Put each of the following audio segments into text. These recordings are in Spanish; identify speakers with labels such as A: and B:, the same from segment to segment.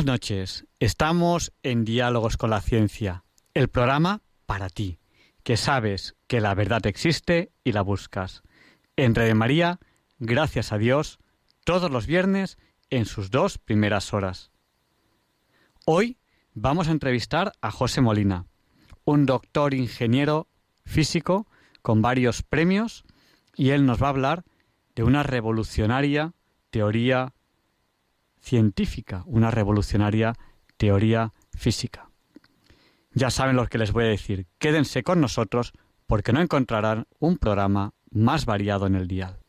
A: Buenas noches. Estamos en Diálogos con la Ciencia, el programa para ti, que sabes que la verdad existe y la buscas. En Red María, gracias a Dios, todos los viernes en sus dos primeras horas. Hoy vamos a entrevistar a José Molina, un doctor ingeniero físico con varios premios, y él nos va a hablar de una revolucionaria teoría científica, una revolucionaria teoría física. Ya saben lo que les voy a decir, quédense con nosotros porque no encontrarán un programa más variado en el dial.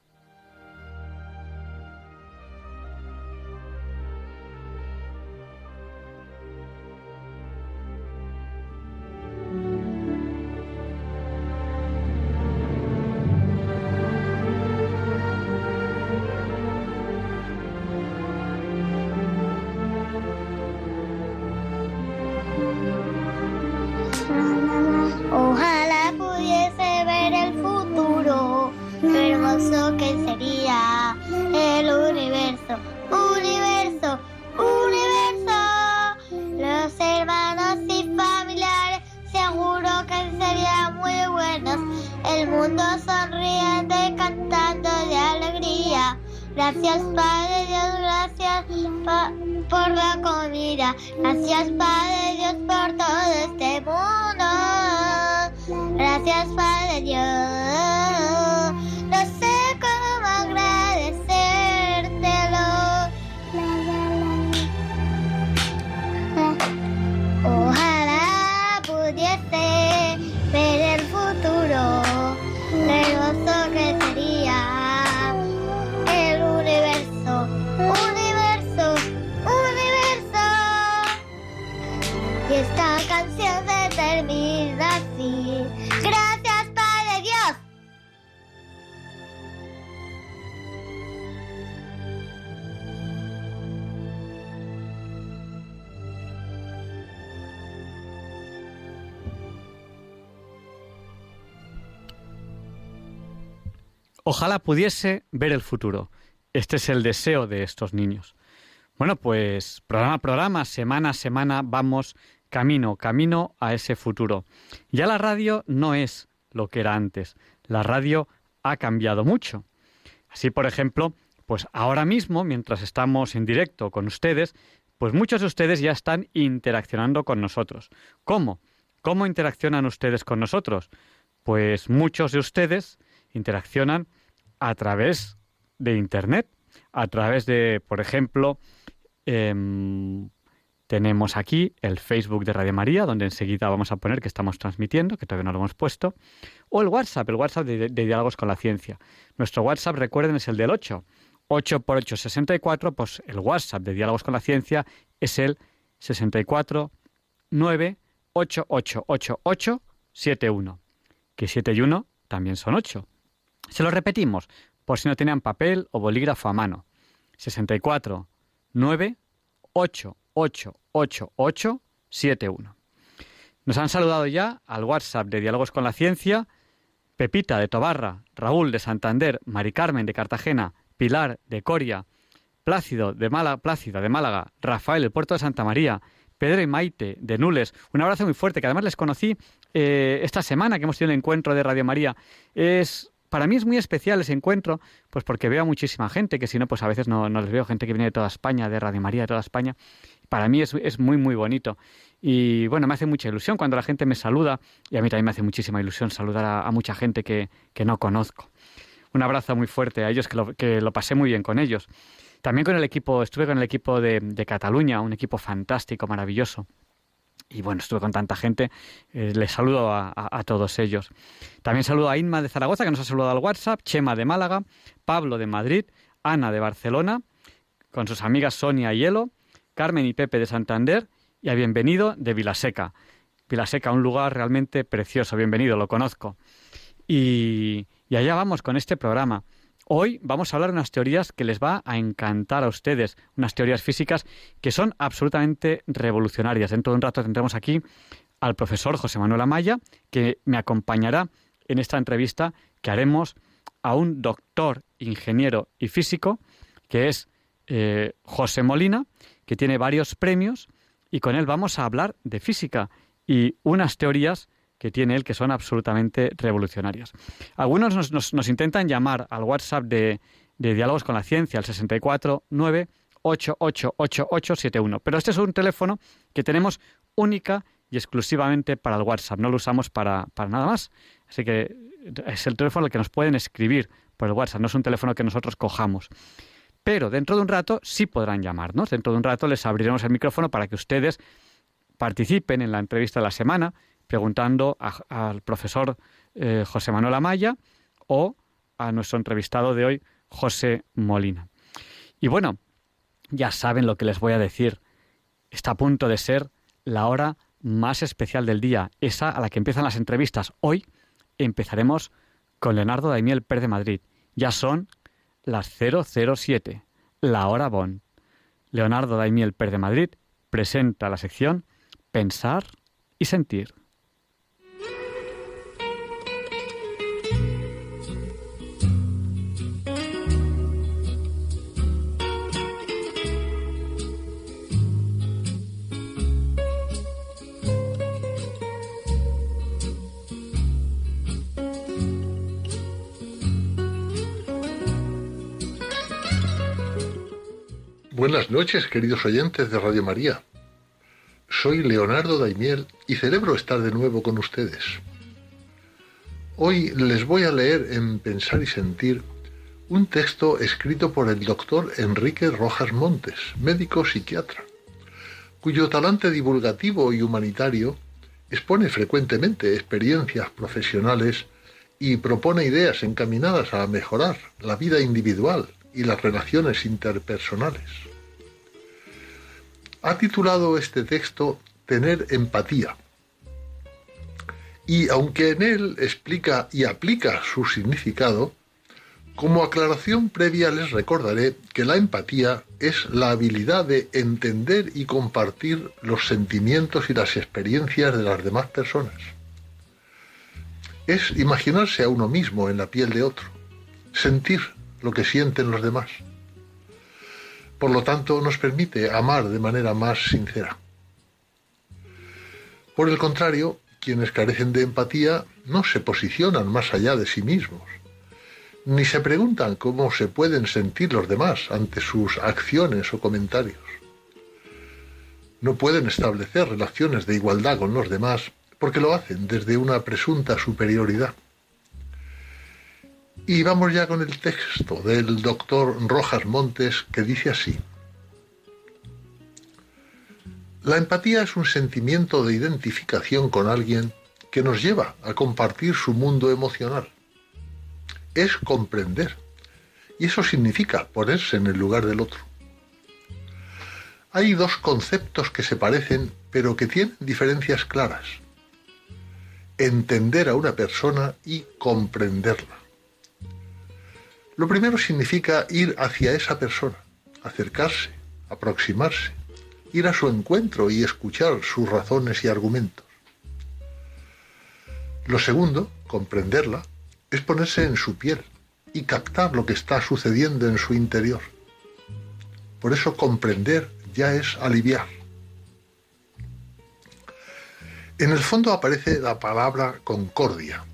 B: Ojalá pudiese ver el futuro. Este
A: es el deseo de estos niños. Bueno, pues programa a programa, semana a semana vamos camino, camino a ese futuro. Ya la radio no es lo que era antes. La radio ha cambiado mucho. Así, por ejemplo, pues ahora mismo, mientras estamos en directo con ustedes, pues muchos de ustedes ya están interaccionando con nosotros. ¿Cómo? ¿Cómo interaccionan ustedes con nosotros? Pues muchos de ustedes interaccionan a través de Internet, a través de, por ejemplo, em, tenemos aquí el Facebook de Radio María, donde enseguida vamos a poner que estamos transmitiendo, que todavía no lo hemos puesto, o el WhatsApp, el WhatsApp de, Diálogos con la Ciencia. Nuestro WhatsApp, recuerden, es el del 8. 8 por 8, 64, pues el WhatsApp de Diálogos con la Ciencia es el 64 9 8 8 8 8 7 1. Que 7 y 1 también son 8. Se lo repetimos, por si no tenían papel o bolígrafo a mano. 64 9 8 8 8 8 7 1. Nos han saludado ya al WhatsApp de Diálogos con la Ciencia Pepita de Tobarra, Raúl de Santander, Mari Carmen de Cartagena, Pilar de Coria, Plácido de Málaga, Plácida de Málaga, Rafael del Puerto de Santa María, Pedro y Maite de Nules. Un abrazo muy fuerte, que además les conocí eh, esta semana que hemos tenido el encuentro de Radio María. Es para mí es muy especial ese encuentro, pues porque veo a muchísima gente, que si no, pues a veces no, no les veo, gente que viene de toda España, de Radio María, de toda España. Para mí es, es muy, muy bonito. Y bueno, me hace mucha ilusión cuando la gente me saluda, y a mí también me hace muchísima ilusión saludar a, mucha gente que, que no conozco. Un abrazo muy fuerte a ellos, que lo, que lo pasé muy bien con ellos. También con el equipo, estuve con el equipo de, de Cataluña, un equipo fantástico, maravilloso. Y bueno, estuve con tanta gente, eh, les saludo a, todos ellos. También saludo a Inma de Zaragoza, que nos ha saludado al WhatsApp, Chema de Málaga, Pablo de Madrid, Ana de Barcelona, con sus amigas Sonia y Elo, Carmen y Pepe de Santander y a Bienvenido de Vilaseca. Vilaseca, un lugar realmente precioso, bienvenido, lo conozco. Y, y allá vamos con este programa. Hoy vamos a hablar de unas teorías que les va a encantar a ustedes, unas teorías físicas que son absolutamente revolucionarias. Dentro de un rato tendremos aquí al profesor José Manuel Amaya, que me acompañará en esta entrevista que haremos a un doctor, ingeniero y físico, que es eh, José Molina, que tiene varios premios, y con él vamos a hablar de física y unas teorías que tiene él que son absolutamente revolucionarias. Algunos nos, intentan llamar al WhatsApp de, Diálogos con la Ciencia, al 649 888871. Pero este es un teléfono que tenemos única y exclusivamente para el WhatsApp, no lo usamos para, para nada más. Así que es el teléfono al que nos pueden escribir por el WhatsApp, no es un teléfono que nosotros cojamos. Pero dentro de un rato sí podrán llamarnos. Dentro de un rato les abriremos el micrófono para que ustedes participen en la entrevista de la semana preguntando al profesor eh, José Manuel Amaya o a nuestro entrevistado de hoy, José Molina. Y bueno, ya saben lo que les voy a decir. Está a punto de ser la hora más especial del día, esa a la que empiezan las entrevistas. Hoy empezaremos con Leonardo Daimiel Per de Madrid. Ya son las 007, la hora Bon. Leonardo Daimiel Per de Madrid presenta la sección Pensar y Sentir.
C: Buenas noches, queridos oyentes de Radio María. Soy Leonardo Daimiel y celebro estar de nuevo con ustedes. Hoy les voy a leer en Pensar y Sentir un texto escrito por el doctor Enrique Rojas Montes, médico psiquiatra, cuyo talante divulgativo y humanitario expone frecuentemente experiencias profesionales y propone ideas encaminadas a mejorar la vida individual y las relaciones interpersonales ha titulado este texto Tener empatía. Y aunque en él explica y aplica su significado, como aclaración previa les recordaré que la empatía es la habilidad de entender y compartir los sentimientos y las experiencias de las demás personas. Es imaginarse a uno mismo en la piel de otro, sentir lo que sienten los demás. Por lo tanto, nos permite amar de manera más sincera. Por el contrario, quienes carecen de empatía no se posicionan más allá de sí mismos, ni se preguntan cómo se pueden sentir los demás ante sus acciones o comentarios. No pueden establecer relaciones de igualdad con los demás porque lo hacen desde una presunta superioridad. Y vamos ya con el texto del doctor Rojas Montes que dice así. La empatía es un sentimiento de identificación con alguien que nos lleva a compartir su mundo emocional. Es comprender. Y eso significa ponerse en el lugar del otro. Hay dos conceptos que se parecen pero que tienen diferencias claras. Entender a una persona y comprenderla. Lo primero significa ir hacia esa persona, acercarse, aproximarse, ir a su encuentro y escuchar sus razones y argumentos. Lo segundo, comprenderla, es ponerse en su piel y captar lo que está sucediendo en su interior. Por eso comprender ya es aliviar. En el fondo aparece la palabra concordia,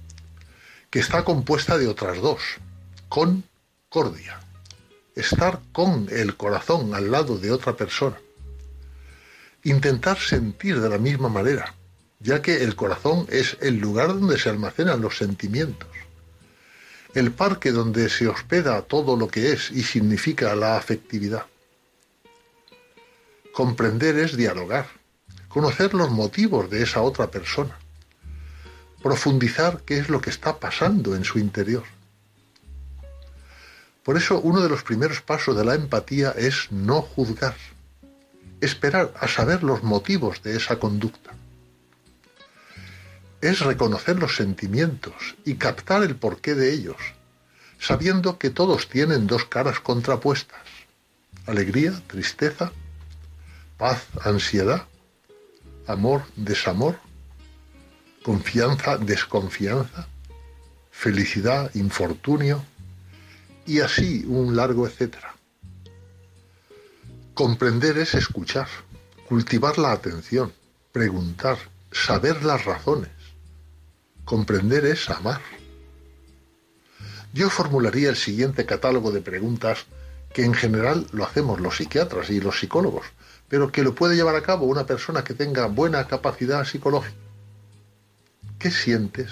C: que está compuesta de otras dos, estar con el corazón al lado de otra persona. Intentar sentir de la misma manera, ya que el corazón es el lugar donde se almacenan los sentimientos, el parque donde se hospeda todo lo que es y significa la afectividad. Comprender es dialogar, conocer los motivos de esa otra persona, profundizar qué es lo que está pasando en su interior. Por eso uno de los primeros pasos de la empatía es no juzgar, esperar a saber los motivos de esa conducta. Es reconocer los sentimientos y captar el porqué de ellos, sabiendo que todos tienen dos caras contrapuestas, alegría, tristeza, paz, ansiedad, amor, desamor, confianza, desconfianza, felicidad, infortunio, y así un largo etcétera. Comprender es escuchar, cultivar la atención, preguntar, saber las razones. Comprender es amar. Yo formularía el siguiente catálogo de preguntas que en general lo hacemos los psiquiatras y los psicólogos, pero que lo puede llevar a cabo una persona que tenga buena capacidad psicológica. ¿Qué sientes?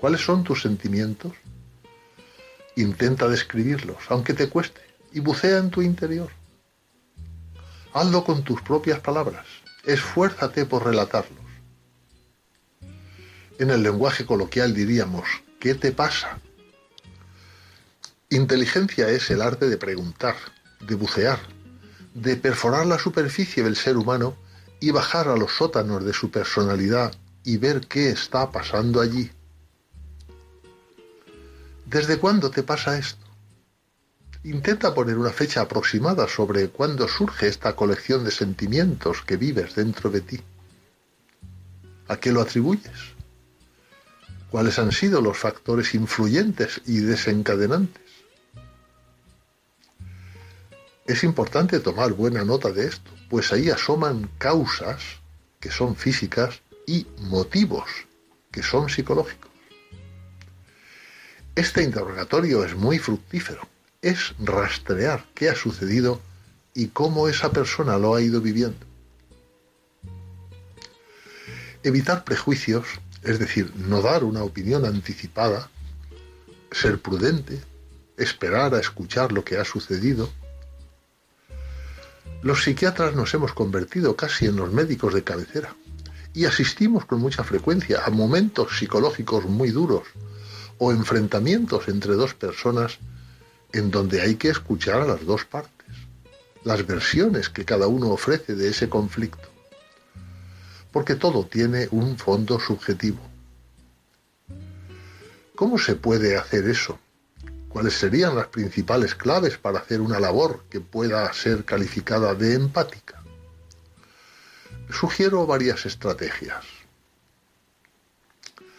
C: ¿Cuáles son tus sentimientos? Intenta describirlos, aunque te cueste, y bucea en tu interior. Hazlo con tus propias palabras. Esfuérzate por relatarlos. En el lenguaje coloquial diríamos, ¿qué te pasa? Inteligencia es el arte de preguntar, de bucear, de perforar la superficie del ser humano y bajar a los sótanos de su personalidad y ver qué está pasando allí. ¿Desde cuándo te pasa esto? Intenta poner una fecha aproximada sobre cuándo surge esta colección de sentimientos que vives dentro de ti. ¿A qué lo atribuyes? ¿Cuáles han sido los factores influyentes y desencadenantes? Es importante tomar buena nota de esto, pues ahí asoman causas que son físicas y motivos que son psicológicos. Este interrogatorio es muy fructífero. Es rastrear qué ha sucedido y cómo esa persona lo ha ido viviendo. Evitar prejuicios, es decir, no dar una opinión anticipada, ser prudente, esperar a escuchar lo que ha sucedido. Los psiquiatras nos hemos convertido casi en los médicos de cabecera y asistimos con mucha frecuencia a momentos psicológicos muy duros o enfrentamientos entre dos personas en donde hay que escuchar a las dos partes, las versiones que cada uno ofrece de ese conflicto, porque todo tiene un fondo subjetivo. ¿Cómo se puede hacer eso? ¿Cuáles serían las principales claves para hacer una labor que pueda ser calificada de empática? Sugiero varias estrategias.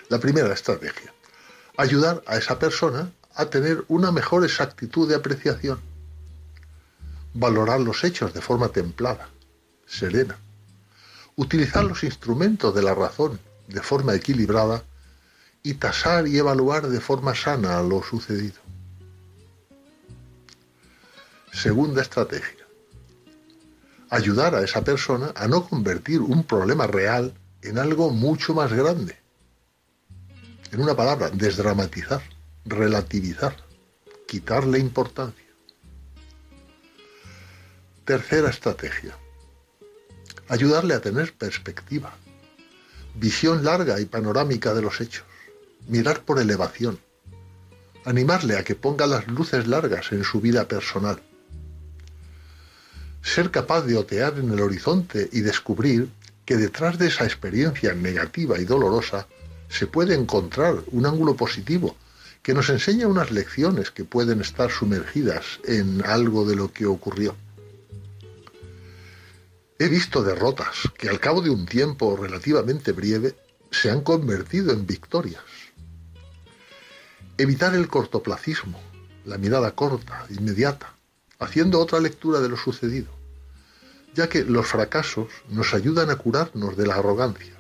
C: La primera estrategia ayudar a esa persona a tener una mejor exactitud de apreciación, valorar los hechos de forma templada, serena, utilizar los instrumentos de la razón de forma equilibrada y tasar y evaluar de forma sana lo sucedido. Segunda estrategia. Ayudar a esa persona a no convertir un problema real en algo mucho más grande en una palabra, desdramatizar, relativizar, quitarle importancia. Tercera estrategia. Ayudarle a tener perspectiva, visión larga y panorámica de los hechos, mirar por elevación, animarle a que ponga las luces largas en su vida personal, ser capaz de otear en el horizonte y descubrir que detrás de esa experiencia negativa y dolorosa se puede encontrar un ángulo positivo que nos enseña unas lecciones que pueden estar sumergidas en algo de lo que ocurrió. He visto derrotas que al cabo de un tiempo relativamente breve se han convertido en victorias. Evitar el cortoplacismo, la mirada corta, inmediata, haciendo otra lectura de lo sucedido, ya que los fracasos nos ayudan a curarnos de la arrogancia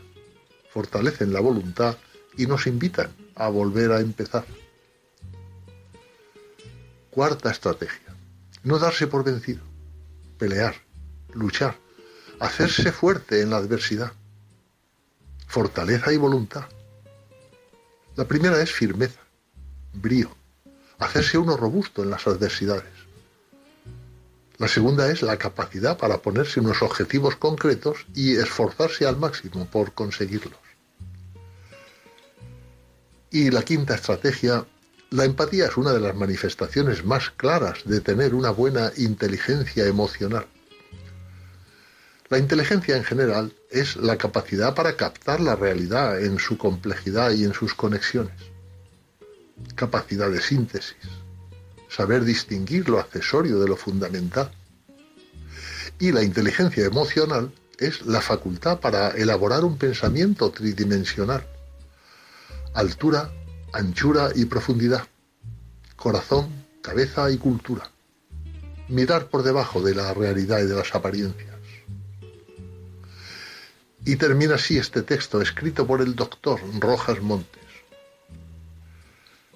C: fortalecen la voluntad y nos invitan a volver a empezar. Cuarta estrategia. No darse por vencido. Pelear, luchar, hacerse fuerte en la adversidad. Fortaleza y voluntad. La primera es firmeza, brío, hacerse uno robusto en las adversidades. La segunda es la capacidad para ponerse unos objetivos concretos y esforzarse al máximo por conseguirlos. Y la quinta estrategia, La empatía es una de las manifestaciones más claras de tener una buena inteligencia emocional. La inteligencia en general es la capacidad para captar la realidad en su complejidad y en sus conexiones. Capacidad de síntesis. Saber distinguir lo accesorio de lo fundamental. Y la inteligencia emocional es la facultad para elaborar un pensamiento tridimensional. Altura, anchura y profundidad. Corazón, cabeza y cultura. Mirar por debajo de la realidad y de las apariencias. Y termina así este texto escrito por el doctor Rojas Montes.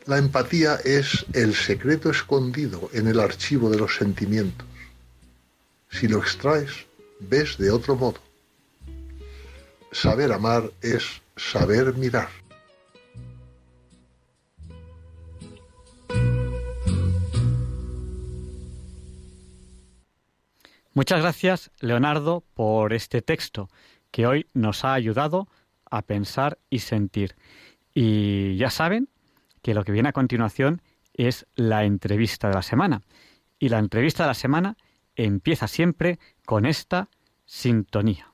C: La empatía es el secreto escondido en el archivo de los sentimientos. Si lo extraes, ves de otro modo. Saber amar es saber mirar.
A: Muchas gracias, Leonardo, por este texto que hoy nos ha ayudado a pensar y sentir. Y ya saben que lo que viene a continuación es la entrevista de la semana. Y la entrevista de la semana empieza siempre con esta sintonía.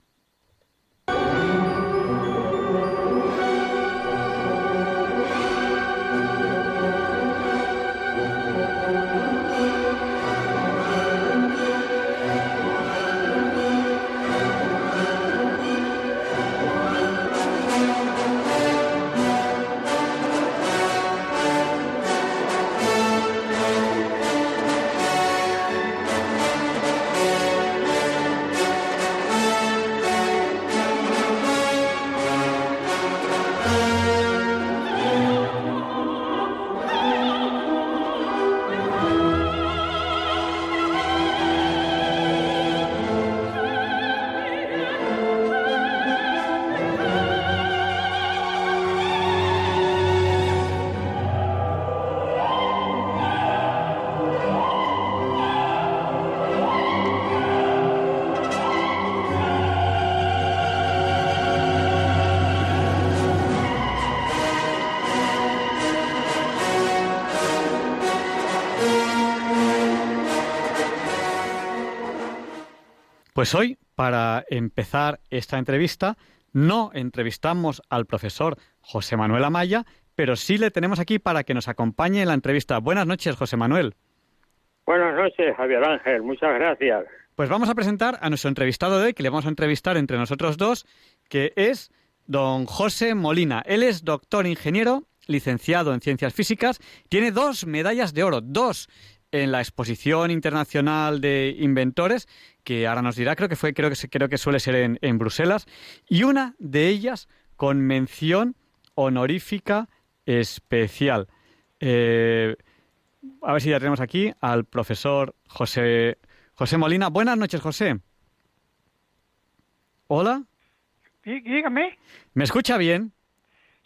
A: Pues hoy, para empezar esta entrevista, no entrevistamos al profesor José Manuel Amaya, pero sí le tenemos aquí para que nos acompañe en la entrevista. Buenas noches, José Manuel.
D: Buenas noches, Javier Ángel. Muchas gracias.
A: Pues vamos a presentar a nuestro entrevistado de hoy, que le vamos a entrevistar entre nosotros dos, que es don José Molina. Él es doctor ingeniero, licenciado en ciencias físicas, tiene dos medallas de oro, dos en la exposición internacional de inventores que ahora nos dirá, creo que fue, creo que creo que suele ser en, en Bruselas, y una de ellas con mención honorífica especial. Eh, a ver si ya tenemos aquí al profesor José José Molina. Buenas noches, José. Hola.
E: Dígame.
A: ¿Me escucha bien?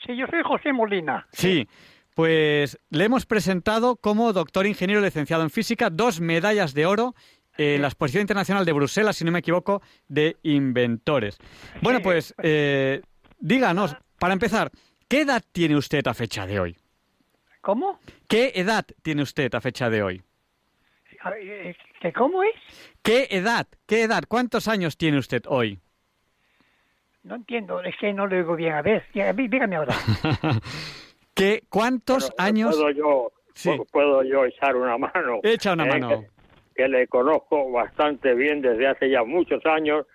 E: Sí, yo soy José Molina.
A: Sí. Pues le hemos presentado como doctor ingeniero licenciado en física, dos medallas de oro en la Exposición Internacional de Bruselas, si no me equivoco, de inventores. Bueno, pues eh, díganos, para empezar, ¿qué edad tiene usted a fecha de hoy?
E: ¿Cómo?
A: ¿Qué edad tiene usted a fecha de hoy?
E: ¿Qué cómo es?
A: ¿Qué edad? ¿Qué edad? ¿Cuántos años tiene usted hoy?
E: No entiendo, es que no lo digo bien. A ver, dígame ahora.
A: ¿Qué, ¿Cuántos años?
D: ¿Puedo yo,
A: Sí.
D: puedo yo echar una mano?
A: Echa una
D: Eh,
A: mano.
D: Que- le conozco bastante bien desde hace ya muchos años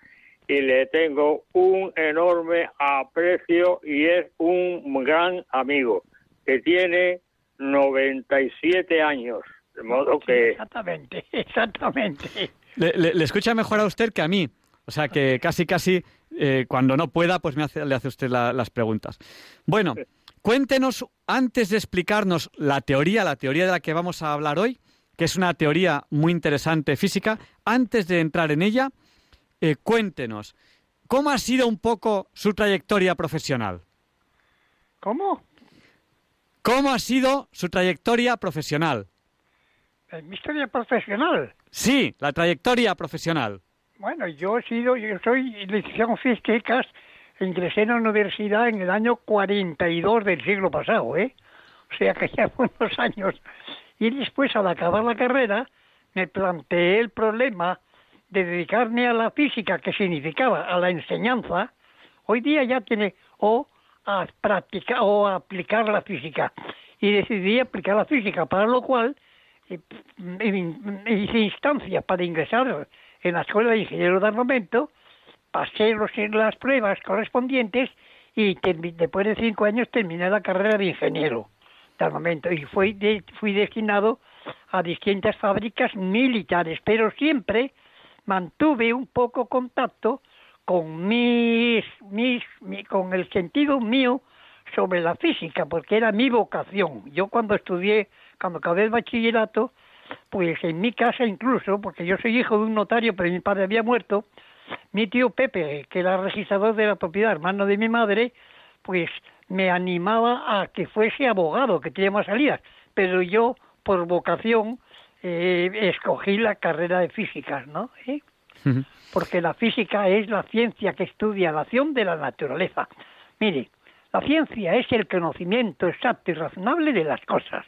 D: y le tengo un enorme aprecio y es un gran amigo que tiene 97 años. De modo que
E: Exactamente, exactamente.
A: Le, le- le escucha mejor a usted que a mí. O sea que casi, casi, eh, cuando no pueda, pues me hace, le hace usted la- las preguntas. Bueno, cuéntenos, antes de explicarnos la teoría, la teoría de la que vamos a hablar hoy, que es una teoría muy interesante física, antes de entrar en ella, eh, cuéntenos, ¿cómo ha sido un poco su trayectoria profesional?
E: ¿Cómo?
A: ¿Cómo ha sido su trayectoria profesional?
E: En mi historia profesional.
A: Sí, la trayectoria profesional.
E: Bueno, yo he sido, yo soy licenciado en físicas, ingresé en la universidad en el año 42 del siglo pasado, ¿eh? O o sea que ya fue unos años. Y después, al acabar la carrera, me planteé el problema de dedicarme a la física, que significaba a la enseñanza. Hoy día ya tiene o a practicar o a aplicar la física. Y decidí aplicar la física, para lo cual eh, hice instancia para ingresar en la Escuela de Ingeniero de Armamento, pasé los, las pruebas correspondientes y después de cinco años terminé la carrera de ingeniero de armamento y fui, fui destinado a distintas fábricas militares, pero siempre mantuve un poco contacto con mis, mis, con el sentido mío sobre la física, porque era mi vocación. Yo cuando estudié, cuando acabé el bachillerato, pues en mi casa incluso, porque yo soy hijo de un notario, pero mi padre había muerto, mi tío Pepe, que era registrador de la propiedad, hermano de mi madre, pues me animaba a que fuese abogado, que tenía más salidas, pero yo, por vocación, eh, escogí la carrera de física, ¿no? ¿Eh? Porque la física es la ciencia que estudia la acción de la naturaleza. Mire, la ciencia es el conocimiento exacto y razonable de las cosas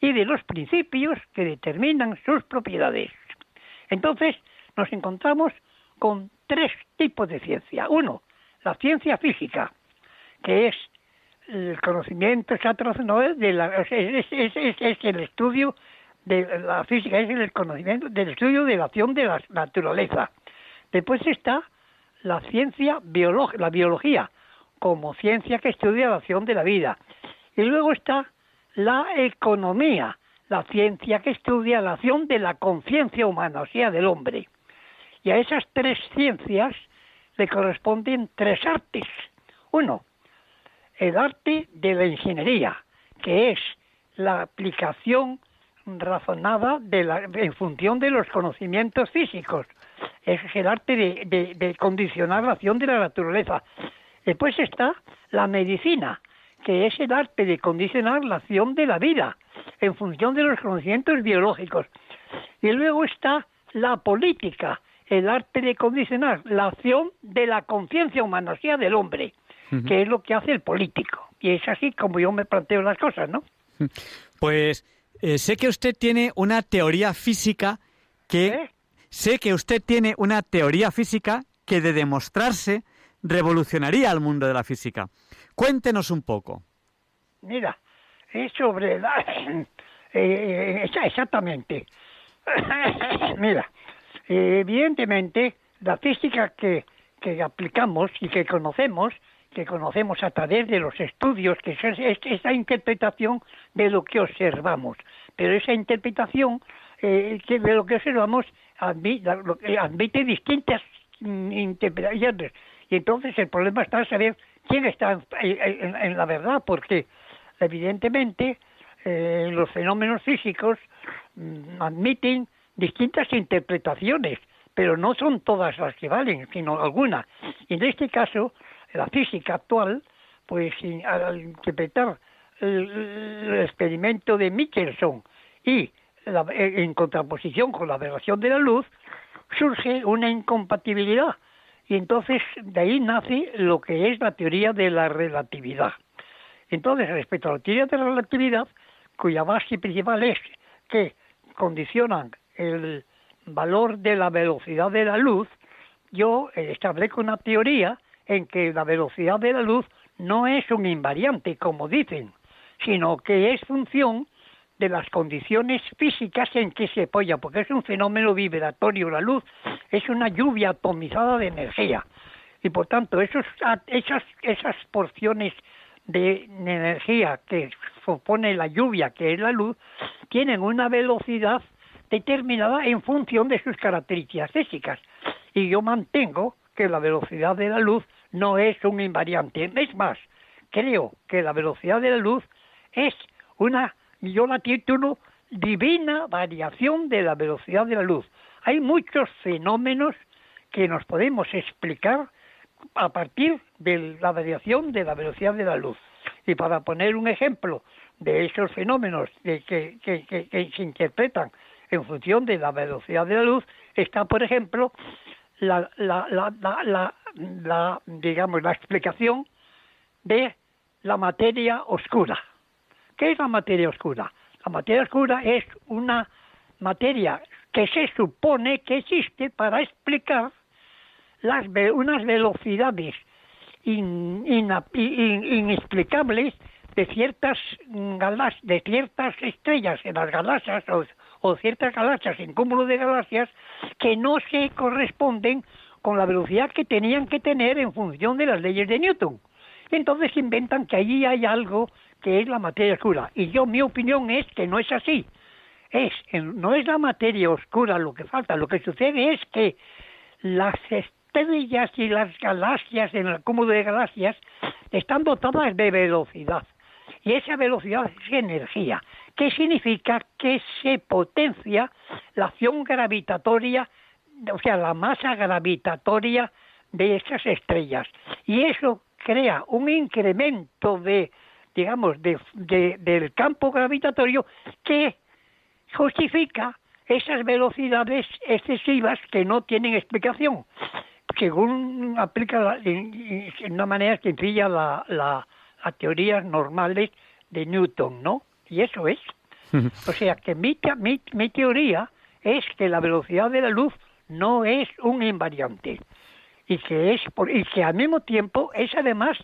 E: y de los principios que determinan sus propiedades. Entonces, nos encontramos con tres tipos de ciencia. Uno, la ciencia física, que es el conocimiento exacto de la, es, es, el estudio de la física, es el conocimiento del estudio de la acción de la naturaleza. Después está la ciencia biológica, la biología, como ciencia que estudia la acción de la vida. Y luego está la economía, la ciencia que estudia la acción de la conciencia humana, o sea, del hombre. Y a esas tres ciencias le corresponden tres artes. Uno, el arte de la ingeniería, que es la aplicación razonada en función de los conocimientos físicos. es el arte de, de condicionar la acción de la naturaleza. Después está la medicina, que es el arte de condicionar la acción de la vida en función de los conocimientos biológicos. Y luego está la política, el arte de condicionar la acción de la conciencia humana, o sea, del hombre, que es lo que hace el político. Y es así como yo me planteo las cosas, ¿no?
A: Pues eh, sé que usted tiene una teoría física que... ¿Eh? Sé que usted tiene una teoría física que de demostrarse revolucionaría al mundo de la física. Cuéntenos un poco.
E: Mira, es sobre la... Eh, exactamente. Mira, evidentemente la física que, que aplicamos y que conocemos, que conocemos a través de los estudios, que es, esa interpretación de lo que observamos. Pero esa interpretación eh, de lo que observamos admite, admite distintas mm, interpretaciones. Y entonces el problema está en saber quién está en, la verdad, porque evidentemente eh, los fenómenos físicos mm, admiten distintas interpretaciones, pero no son todas las que valen, sino algunas. Y en este caso, la física actual, pues al interpretar el, experimento de Michelson y en contraposición con la aberración de la luz, surge una incompatibilidad y entonces de ahí nace lo que es la teoría de la relatividad. Entonces, respecto a la teoría de la relatividad, cuya base principal es que condicionan el valor de la velocidad de la luz, yo establezco una teoría en que la velocidad de la luz no es un invariante, como dicen, sino que es función de las condiciones físicas en que se apoya, porque es un fenómeno vibratorio. La luz es una lluvia atomizada de energía. Y por tanto, esos, esas, esas porciones de energía que supone la lluvia, que es la luz, tienen una velocidad determinada en función de sus características físicas. Y yo mantengo que la velocidad de la luz no es un invariante. Es más, creo que la velocidad de la luz es una yo la título Divina Variación de la Velocidad de la Luz. Hay muchos fenómenos que nos podemos explicar a partir de la variación de la velocidad de la luz. Y para poner un ejemplo de esos fenómenos que, que, se interpretan en función de la velocidad de la luz, está, por ejemplo, la, la, la, la digamos, la explicación de la materia oscura ¿Qué es la materia oscura? La materia oscura es una materia que se supone que existe para explicar las, unas velocidades inexplicables de ciertas galas, de ciertas estrellas en las galaxias o, ciertas galaxias en cúmulo de galaxias que no se corresponden con la velocidad que tenían que tener en función de las leyes de Newton. Entonces inventan que allí hay algo que es la materia oscura. Y yo, mi opinión es que no es así. Es, no es la materia oscura lo que falta. Lo que sucede es que las estrellas y las galaxias en el cúmulo de galaxias están dotadas de velocidad. Y esa velocidad es energía. ¿Qué significa? Que se potencia la acción gravitatoria, o sea, la masa gravitatoria de esas estrellas. Y eso crea un incremento de, digamos, de, del campo gravitatorio que justifica esas velocidades excesivas que no tienen explicación, según aplica de una manera sencilla la, la, las teorías normales de Newton, ¿no? Y eso es. O sea que mi, mi, mi teoría es que la velocidad de la luz no es un invariante. Y que es por, y que al mismo tiempo es además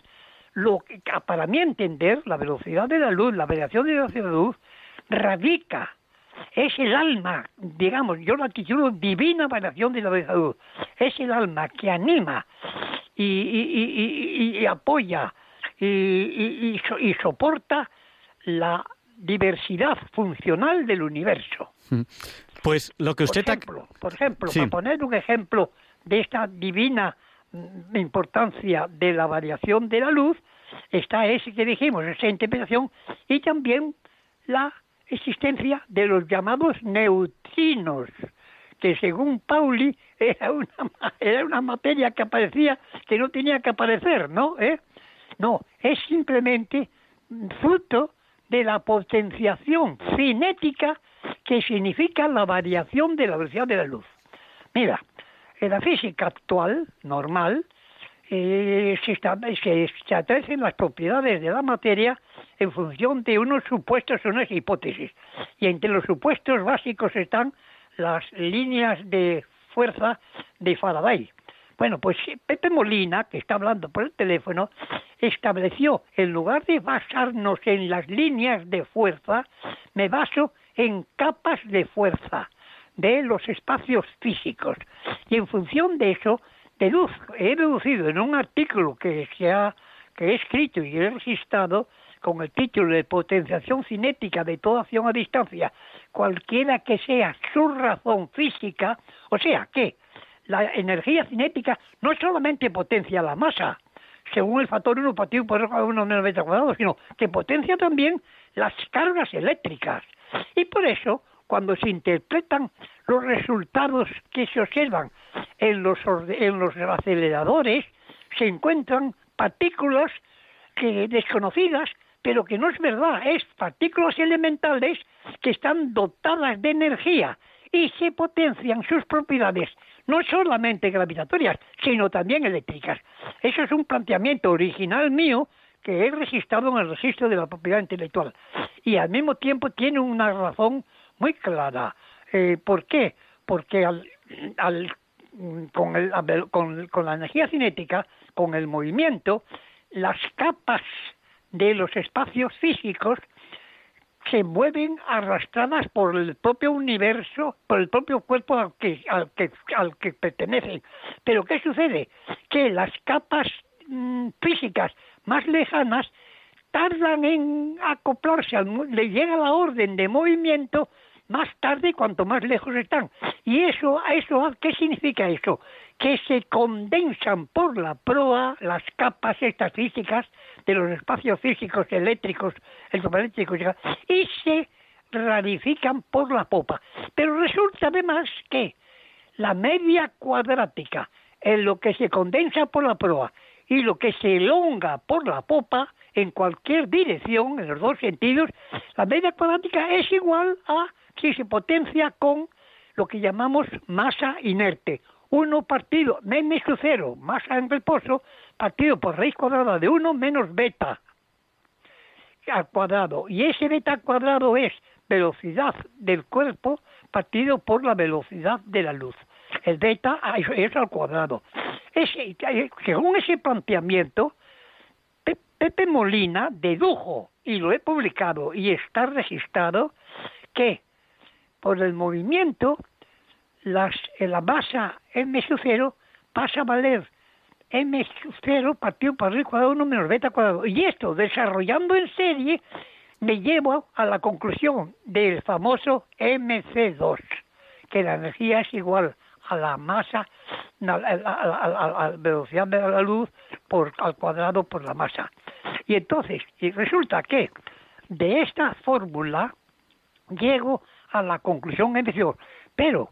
E: lo que para mí entender la velocidad de la luz, la variación de la velocidad de la luz radica es el alma, digamos, yo la titulo divina variación de la velocidad de la luz, es el alma que anima y, y, y apoya y, soporta la diversidad funcional del universo.
A: Pues lo que usted...
E: Por ejemplo, por ejemplo para poner un ejemplo de esta divina mm, importancia de la variación de la luz, está ese que dijimos, esa interpretación, y también la existencia de los llamados neutrinos, que según Pauli era una, era una materia que aparecía que no tenía que aparecer, ¿no? ¿Eh? No, es simplemente fruto de la potenciación cinética que significa la variación de la velocidad de la luz. Mira, en la física actual, normal, eh, se, establecen las propiedades de la materia en función de unos supuestos o unas hipótesis. Y entre los supuestos básicos están las líneas de fuerza de Faraday. Bueno, pues Pepe Molina, que está hablando por el teléfono, estableció, en lugar de basarnos en las líneas de fuerza, me baso en capas de fuerza de los espacios físicos. Y en función de eso, he deducido en un artículo que, se ha, que he escrito y he registrado con el título de Potenciación cinética de toda acción a distancia, cualquiera que sea su razón física, o sea que la energía cinética no solamente potencia la masa, según el factor 1 partido por 1 menos metro cuadrado, sino que potencia también las cargas eléctricas. Y por eso, cuando se interpretan los resultados que se observan en los, en los aceleradores, se encuentran partículas que, desconocidas, pero que no es verdad, es partículas elementales que están dotadas de energía y se potencian sus propiedades no solamente gravitatorias, sino también eléctricas. Eso es un planteamiento original mío que he registrado en el registro de la propiedad intelectual. Y al mismo tiempo tiene una razón muy clara. Eh, ¿Por qué? Porque al, con, con la energía cinética, con el movimiento, las capas de los espacios físicos se mueven arrastradas por el propio universo, por el propio cuerpo al que, al que, pertenecen. Pero ¿qué sucede? Que las capas mm, físicas más lejanas tardan en acoplarse, le llega la orden de movimiento más tarde cuanto más lejos están. ¿Y eso, eso qué significa eso? Que se condensan por la proa las capas estas físicas de los espacios físicos eléctricos, electromagnéticos, y se rarifican por la popa. Pero resulta además que la media cuadrática en lo que se condensa por la proa y lo que se elonga por la popa en cualquier dirección, en los dos sentidos, la media cuadrática es igual a si se potencia con lo que llamamos masa inerte. Uno partido, m su cero, masa en reposo, partido por raíz cuadrada de 1 menos beta. al cuadrado. Y ese beta al cuadrado es velocidad del cuerpo partido por la velocidad de la luz. El beta es al cuadrado. Según ese planteamiento, Pepe Molina dedujo, y lo he publicado y está registrado, que por el movimiento las, la masa m sub 0 pasa a valer m sub 0 partido por el cuadrado 1 menos beta cuadrado. Y esto, desarrollando en serie, me lleva a la conclusión del famoso MC2, que la energía es igual a la masa, a la, velocidad de la luz por, al cuadrado por la masa. Y entonces, y resulta que de esta fórmula llego a la conclusión MC2, pero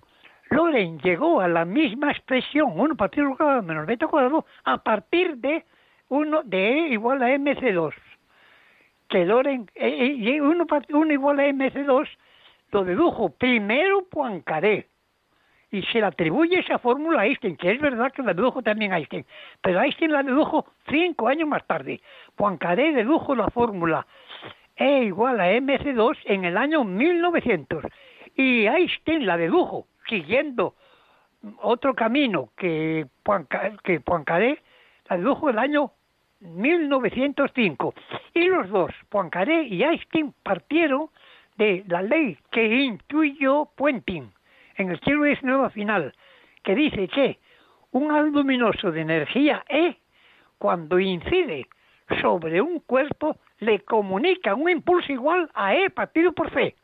E: Loren llegó a la misma expresión, 1 partido cuadrado menos beta cuadrado, a partir de 1 de E igual a MC2 que Loren, eh, eh, y uno, igual a MC2 lo dedujo primero Poincaré y se le atribuye esa fórmula a Einstein, que es verdad que la dedujo también Einstein, pero Einstein la dedujo cinco años más tarde. Poincaré dedujo la fórmula E igual a MC2 en el año 1900 y Einstein la dedujo siguiendo otro camino que Poincaré, que Poincaré la dedujo el año 1905. Y los dos, Poincaré y Einstein, partieron de la ley que intuyó Puenting en el siglo XIX final, que dice que un haz luminoso de energía E, cuando incide sobre un cuerpo, le comunica un impulso igual a E partido por C.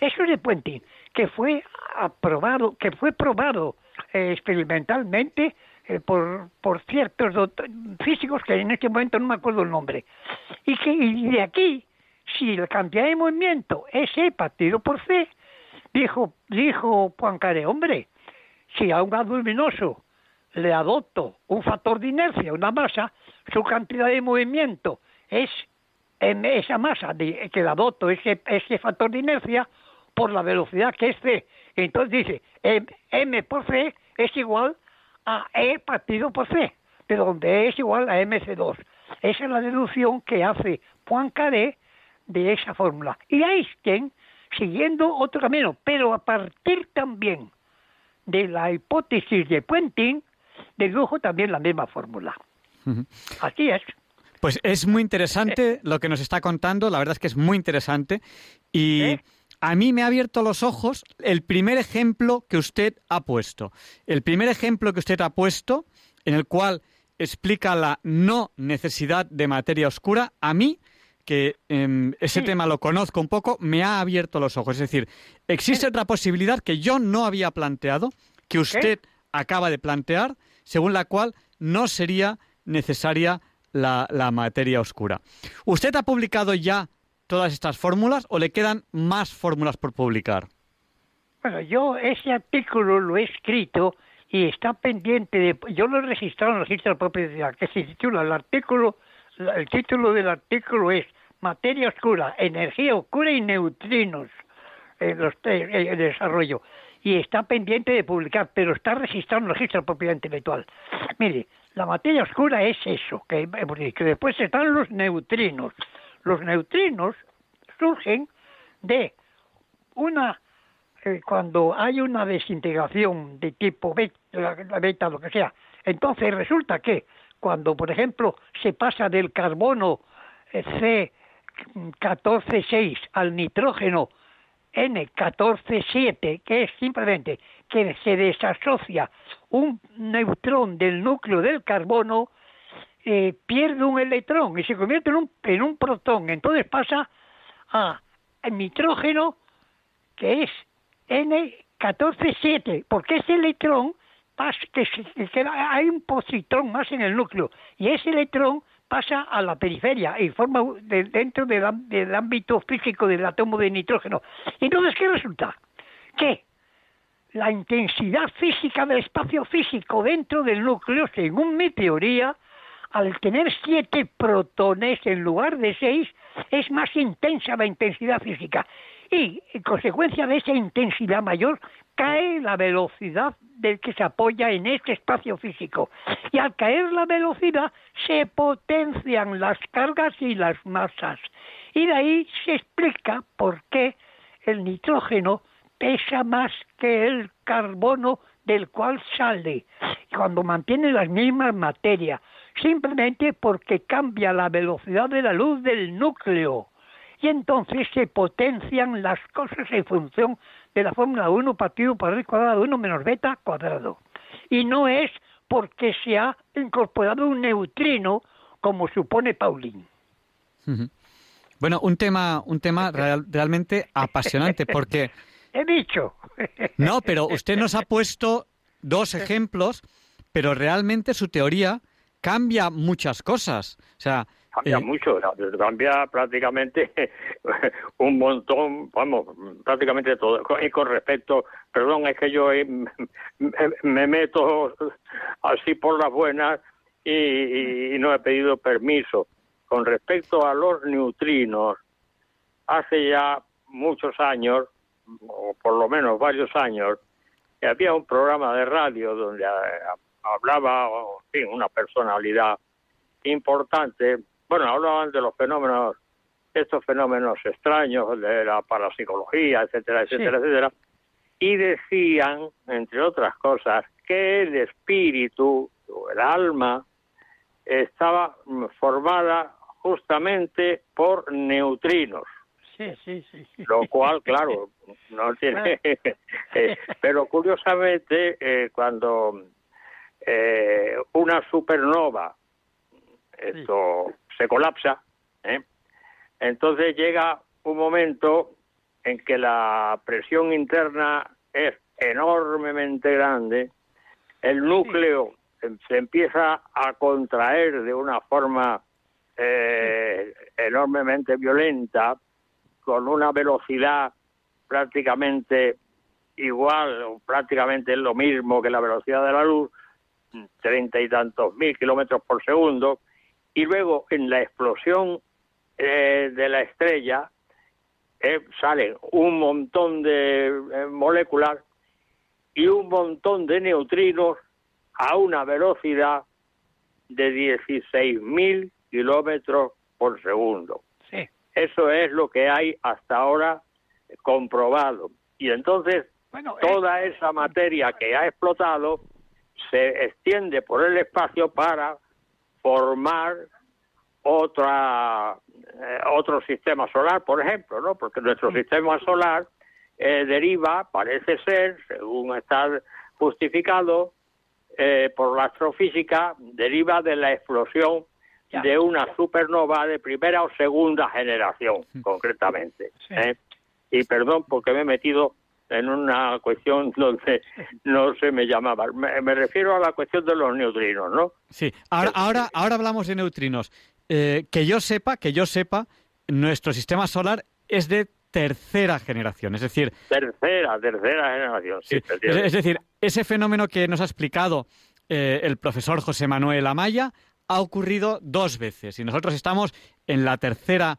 E: Eso es de Puenting, que fue aprobado, que fue probado eh, experimentalmente eh, por, por ciertos físicos que en este momento no me acuerdo el nombre. Y que de aquí, si la cantidad de movimiento es E partido por C, dijo, dijo hombre, si a un gas luminoso le adopto un factor de inercia, una masa, su cantidad de movimiento es esa masa de, que le adopto ese, ese factor de inercia por la velocidad que es C. Entonces dice, M, M por C es igual a E partido por C, de donde E es igual a MC2. Esa es la deducción que hace Poincaré de esa fórmula. Y Einstein, siguiendo otro camino, pero a partir también de la hipótesis de Puenting, dedujo también la misma fórmula. Así es.
A: Pues es muy interesante lo que nos está contando, la verdad es que es muy interesante y ¿Eh? a mí me ha abierto los ojos el primer ejemplo que usted ha puesto. El primer ejemplo que usted ha puesto, en el cual explica la no necesidad de materia oscura, a mí, que em, ese tema lo conozco un poco, me ha abierto los ojos. Es decir, existe otra posibilidad que yo no había planteado, que usted acaba de plantear, según la cual no sería necesaria la, la materia oscura. ¿Usted ha publicado ya todas estas fórmulas o le quedan más fórmulas por publicar?
E: Bueno, yo ese artículo lo he escrito y está pendiente de... Yo lo he registrado en el registro de propiedad, que se titula el artículo, el título del artículo es Materia oscura, energía oscura y neutrinos en, los, en desarrollo. Y está pendiente de publicar, pero está registrado en el registro de propiedad intelectual. Mire, la materia oscura es eso, que hemos dicho. Después están los neutrinos. Los neutrinos surgen de una eh, cuando hay una desintegración de tipo beta, beta, lo que sea. Entonces resulta que cuando, por ejemplo, se pasa del carbono eh, C146 al nitrógeno N147, que es simplemente que se desasocia un neutrón del núcleo del carbono, eh, pierde un electrón y se convierte en un, en un protón. Entonces pasa a nitrógeno, que es N147, porque ese electrón pasa, que, hay un positrón más en el núcleo y ese electrón pasa a la periferia y forma dentro del, del ámbito físico del átomo de nitrógeno. Entonces, ¿qué resulta? Que la intensidad física del espacio físico dentro del núcleo, según mi teoría, al tener siete protones en lugar de seis, es más intensa la intensidad física. Y en consecuencia de esa intensidad mayor, cae la velocidad del que se apoya en este espacio físico. Y al caer la velocidad, se potencian las cargas y las masas. Y de ahí se explica por qué el nitrógeno pesa más que el carbono del cual sale cuando mantiene las mismas materias, simplemente porque cambia la velocidad de la luz del núcleo. Y entonces se potencian las cosas en función de la fórmula 1 partido por r cuadrado 1 menos beta cuadrado. Y no es porque se ha incorporado un neutrino como supone Pauling.
A: Bueno, un tema, un tema realmente apasionante porque...
E: He dicho.
A: No, pero usted nos ha puesto dos ejemplos, pero realmente su teoría cambia muchas cosas. O sea,
D: cambia
A: eh,
D: mucho, cambia prácticamente un montón, vamos, prácticamente todo. Y con respecto, perdón, es que yo me, meto así por las buenas y, no he pedido permiso. Con respecto a los neutrinos, hace ya muchos años, o por lo menos varios años, había un programa de radio donde eh, hablaba, en una personalidad importante, bueno, hablaban de los fenómenos, estos fenómenos extraños de la parapsicología, etcétera, etcétera, etcétera, y decían, entre otras cosas, que el espíritu o el alma estaba formada justamente por neutrinos.
E: Sí, sí, sí.
D: Lo cual, claro, no tiene... Eh, pero curiosamente, eh, cuando eh, una supernova esto se colapsa, ¿eh? entonces llega un momento en que la presión interna es enormemente grande, el núcleo se empieza a contraer de una forma eh, enormemente violenta, con una velocidad prácticamente igual o prácticamente lo mismo que la velocidad de la luz, treinta y tantos mil kilómetros por segundo, y luego en la explosión eh, de la estrella eh, salen un montón de eh, moléculas y un montón de neutrinos a una velocidad de 16.000 kilómetros por segundo.
E: Sí.
D: Eso es lo que hay hasta ahora comprobado. Y entonces toda esa materia que ha explotado se extiende por el espacio para formar otra eh, otro sistema solar, por ejemplo, ¿no? Porque nuestro sistema solar eh, deriva, parece ser, según está justificado eh, por la astrofísica, deriva de la explosión de una supernova de primera o segunda generación, concretamente. Y perdón porque me he metido en una cuestión donde no se me llamaba. Me, refiero a la cuestión de los neutrinos, ¿no?
A: Sí, ahora, ahora, ahora hablamos de neutrinos. Eh, que yo sepa, que yo sepa, nuestro sistema solar es de tercera generación, es decir...
D: Tercera, tercera generación, sí.
A: es, decir, ese fenómeno que nos ha explicado eh, el profesor José Manuel Amaya ha ocurrido dos veces y nosotros estamos en la tercera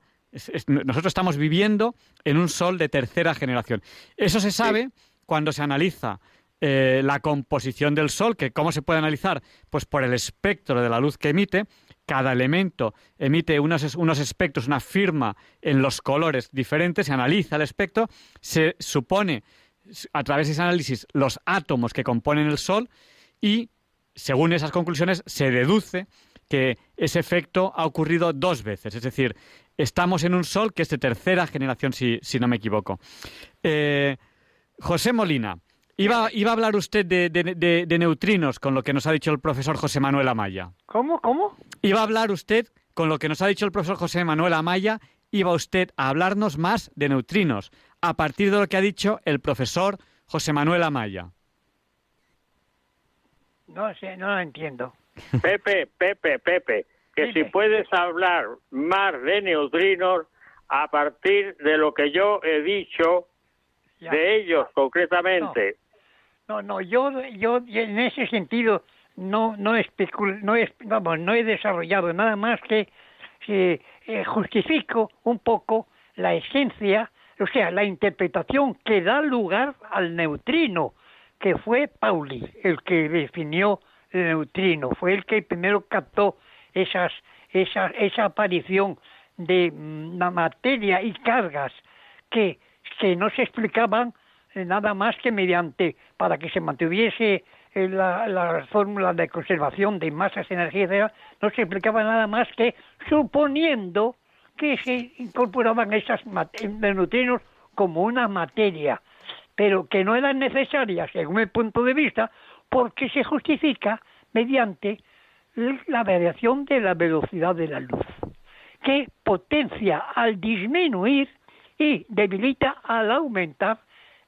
A: nosotros estamos viviendo en un sol de tercera generación. Eso se sabe cuando se analiza eh, la composición del sol, que cómo se puede analizar, pues por el espectro de la luz que emite. Cada elemento emite unos, unos espectros, una firma en los colores diferentes, se analiza el espectro, se supone a través de ese análisis los átomos que componen el sol y según esas conclusiones se deduce que ese efecto ha ocurrido dos veces. Es decir, estamos en un Sol que es de tercera generación, si, no me equivoco. Eh, José Molina, iba, iba a hablar usted de, neutrinos con lo que nos ha dicho el profesor José Manuel Amaya.
E: ¿Cómo? ¿Cómo?
A: Iba a hablar usted con lo que nos ha dicho el profesor José Manuel Amaya, iba usted a hablarnos más de neutrinos, a partir de lo que ha dicho el profesor José Manuel Amaya.
E: No sé, no lo entiendo.
D: Pepe, Pepe, Pepe, que si puedes hablar más de neutrinos a partir de lo que yo he dicho de ellos concretamente.
E: No, no, yo, yo en ese sentido no no no, vamos, no he desarrollado nada más que eh, justifico un poco la esencia, o sea, la interpretación que da lugar al neutrino, que fue Pauli el que definió el neutrino, fue el que primero captó esas, esa, esa aparición de mm, la materia y cargas que, que no se explicaban eh, nada más que mediante, para que se mantuviese eh, la, la fórmula de conservación de masas, energía, etcétera, no se explicaba nada más que suponiendo que se incorporaban esas neutrinos como una materia, pero que no eran necesarias, según mi punto de vista, porque se justifica mediante la variación de la velocidad de la luz, que potencia al disminuir y debilita al aumentar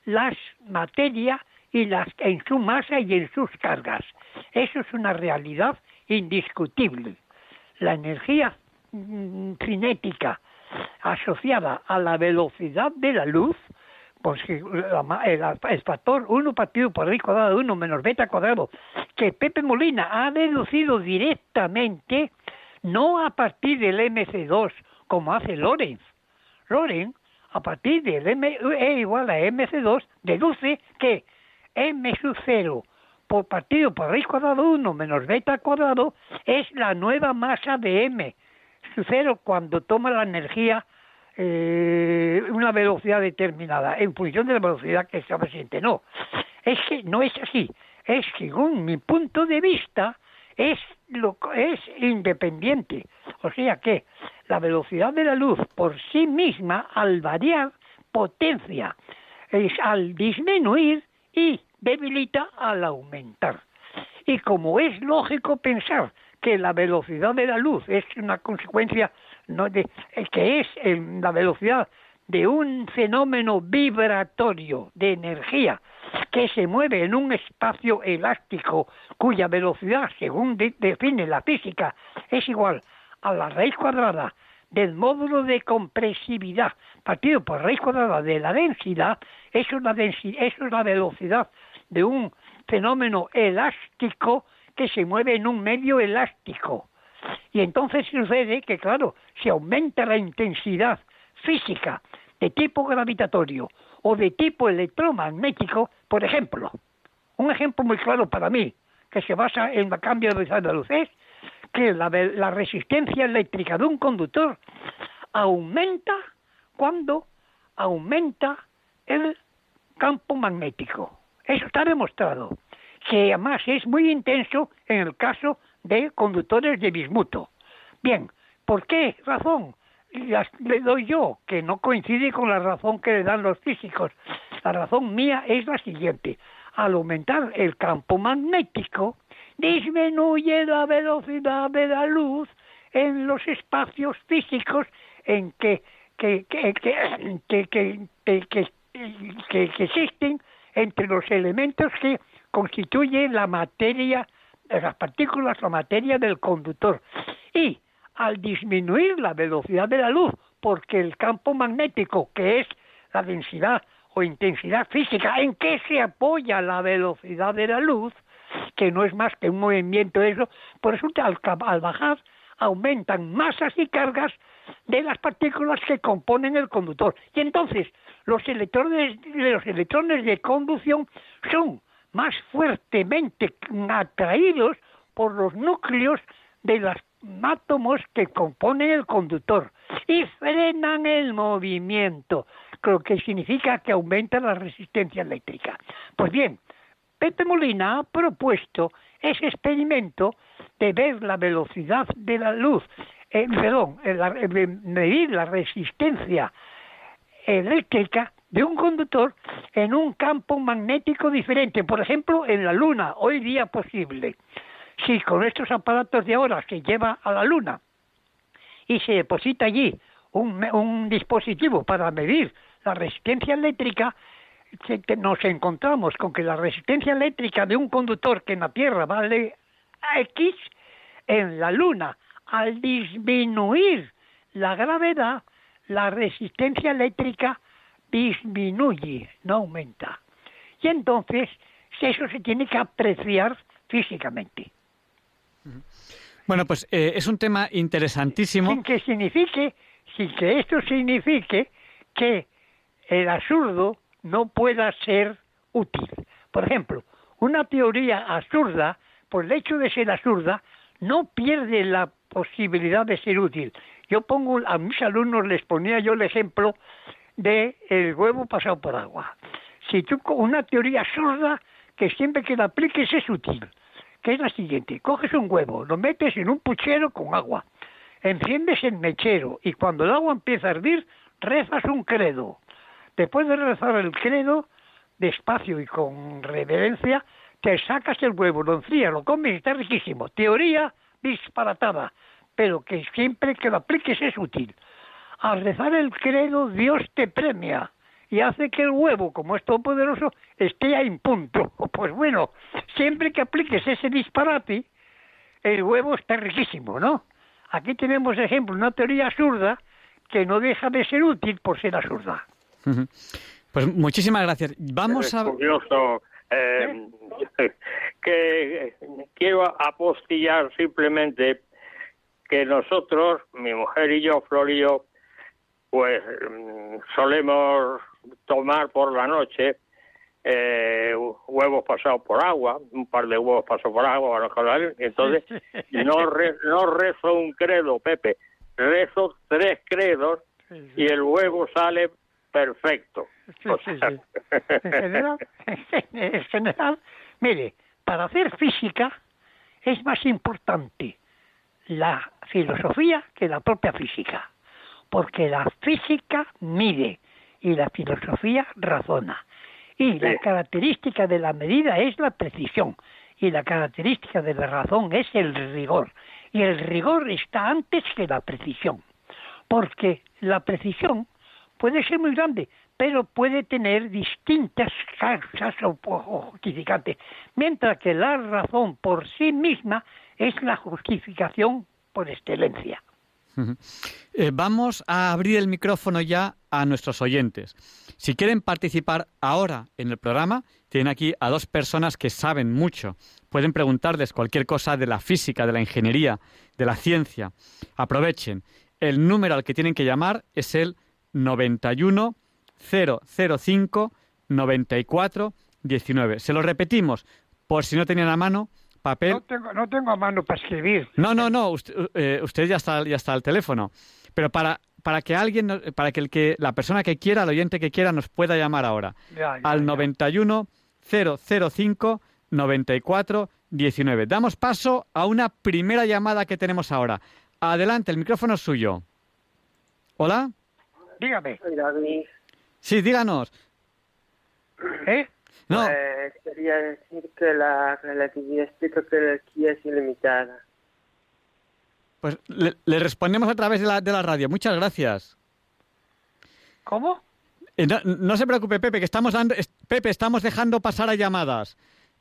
E: las materias y las en su masa y en sus cargas. Eso es una realidad indiscutible. La energía mm, cinética asociada a la velocidad de la luz, pues el, el factor 1 partido por raíz cuadrada de 1 menos beta cuadrado, que Pepe Molina ha deducido directamente, no a partir del MC2, como hace Lorenz. Lorenz, a partir del M E igual a MC2, deduce que M sub 0 por partido por raíz cuadrado 1 menos beta cuadrado es la nueva masa de M sub 0 cuando toma la energía eh, una velocidad determinada en función de la velocidad que está presente. No, es que no es así. Es que, según mi punto de vista, es lo es independiente. O sea que la velocidad de la luz por sí misma, al variar, potencia, es al disminuir y debilita al aumentar. Y como es lógico pensar que la velocidad de la luz es una consecuencia no de que es la velocidad de un fenómeno vibratorio de energía que se mueve en un espacio elástico cuya velocidad, según de- define la física, es igual a la raíz cuadrada del módulo de compresividad partido por raíz cuadrada de la densidad, es la, densi- eso es la velocidad de un fenómeno elástico que se mueve en un medio elástico. Y entonces sucede que, claro, si aumenta la intensidad física de tipo gravitatorio o de tipo electromagnético, por ejemplo, un ejemplo muy claro para mí, que se basa en la cambio de velocidad de luz, es que la, la resistencia eléctrica de un conductor aumenta cuando aumenta el campo magnético. Eso está demostrado, que además es muy intenso en el caso de conductores de bismuto. Bien, ¿por qué razón? Las- le doy yo, que no coincide con la razón que le dan los físicos. La razón mía es la siguiente. Al aumentar el campo magnético, disminuye la velocidad de la luz en los espacios físicos en que, que, que, que, existen entre los elementos que constituyen la materia, las partículas, la materia del conductor. Y al disminuir la velocidad de la luz, porque el campo magnético, que es la densidad o intensidad física en que se apoya la velocidad de la luz, que no es más que un movimiento de eso, por resulta al, al bajar aumentan masas y cargas de las partículas que componen el conductor. Y entonces los electrones, los electrones de conducción son más fuertemente atraídos por los núcleos de los átomos que componen el conductor y frenan el movimiento, lo que significa que aumenta la resistencia eléctrica. Pues bien, Pepe Molina ha propuesto ese experimento de ver la velocidad de la luz, eh, perdón, eh, medir la resistencia eléctrica de un conductor en un campo magnético diferente, por ejemplo, en la Luna, hoy día posible. Si con estos aparatos de ahora se lleva a la Luna y se deposita allí un, dispositivo para medir la resistencia eléctrica, nos encontramos con que la resistencia eléctrica de un conductor que en la Tierra vale a X, en la Luna, al disminuir la gravedad, la resistencia eléctrica disminuye, no aumenta. Y entonces eso se tiene que apreciar físicamente.
A: Bueno, pues eh, es un tema interesantísimo.
E: Sin que signifique, sin que esto signifique que el absurdo no pueda ser útil. Por ejemplo, una teoría absurda, por el hecho de ser absurda, no pierde la posibilidad de ser útil. Yo pongo a mis alumnos les ponía yo el ejemplo de el huevo pasado por agua. Si tú una teoría sorda que siempre que la apliques es útil, que es la siguiente, coges un huevo, lo metes en un puchero con agua, enciendes el mechero y cuando el agua empieza a hervir, rezas un credo. Después de rezar el credo, despacio y con reverencia, te sacas el huevo, lo enfrías, lo comes y está riquísimo. Teoría disparatada, pero que siempre que lo apliques es útil. Al rezar el credo, Dios te premia y hace que el huevo, como es todo poderoso, esté a impunto. Pues bueno, siempre que apliques ese disparate, el huevo está riquísimo, ¿no? Aquí tenemos ejemplo, una teoría absurda que no deja de ser útil por ser absurda.
A: Pues muchísimas gracias. Vamos a...
D: curioso eh, que quiero apostillar simplemente que nosotros, mi mujer y yo, Florio, pues mm, solemos tomar por la noche eh, huevos pasados por agua, un par de huevos pasados por agua, entonces no, no rezo un credo, Pepe, rezo tres credos y el huevo sale perfecto.
E: En, general, en general, mire, para hacer física es más importante la filosofía que la propia física, porque la física mide y la filosofía razona. Y la característica de la medida es la precisión y la característica de la razón es el rigor. Y el rigor está antes que la precisión, porque la precisión puede ser muy grande, pero puede tener distintas causas o, justificantes, mientras que la razón por sí misma es la justificación por excelencia.
A: Eh, vamos a abrir el micrófono ya a nuestros oyentes. Si quieren participar ahora en el programa, tienen aquí a dos personas que saben mucho. Pueden preguntarles cualquier cosa de la física, de la ingeniería, de la ciencia. Aprovechen. El número al que tienen que llamar es el 91 005 94 19. Se lo repetimos por si no tenían a mano papel.
E: No tengo, no tengo a mano para escribir.
A: No, no, no. Usted, eh, usted ya está ya está al teléfono. Pero para para que alguien, para que, el que la persona que quiera, el oyente que quiera, nos pueda llamar ahora
E: Ya, ya,
A: al
E: ya.
A: 91 005 94 19. Damos paso a una primera llamada que tenemos ahora. Adelante, el micrófono es suyo. Hola.
E: Dígame.
A: Sí, díganos.
E: ¿eh?
A: No,
F: Pues, quería decir que la relatividad explica que la energía es ilimitada.
A: pues le, le respondemos a través de la, de la radio. Muchas gracias.
E: ¿Cómo?
A: Eh, no, no se preocupe, Pepe, que estamos dando, Pepe, estamos dejando pasar a llamadas.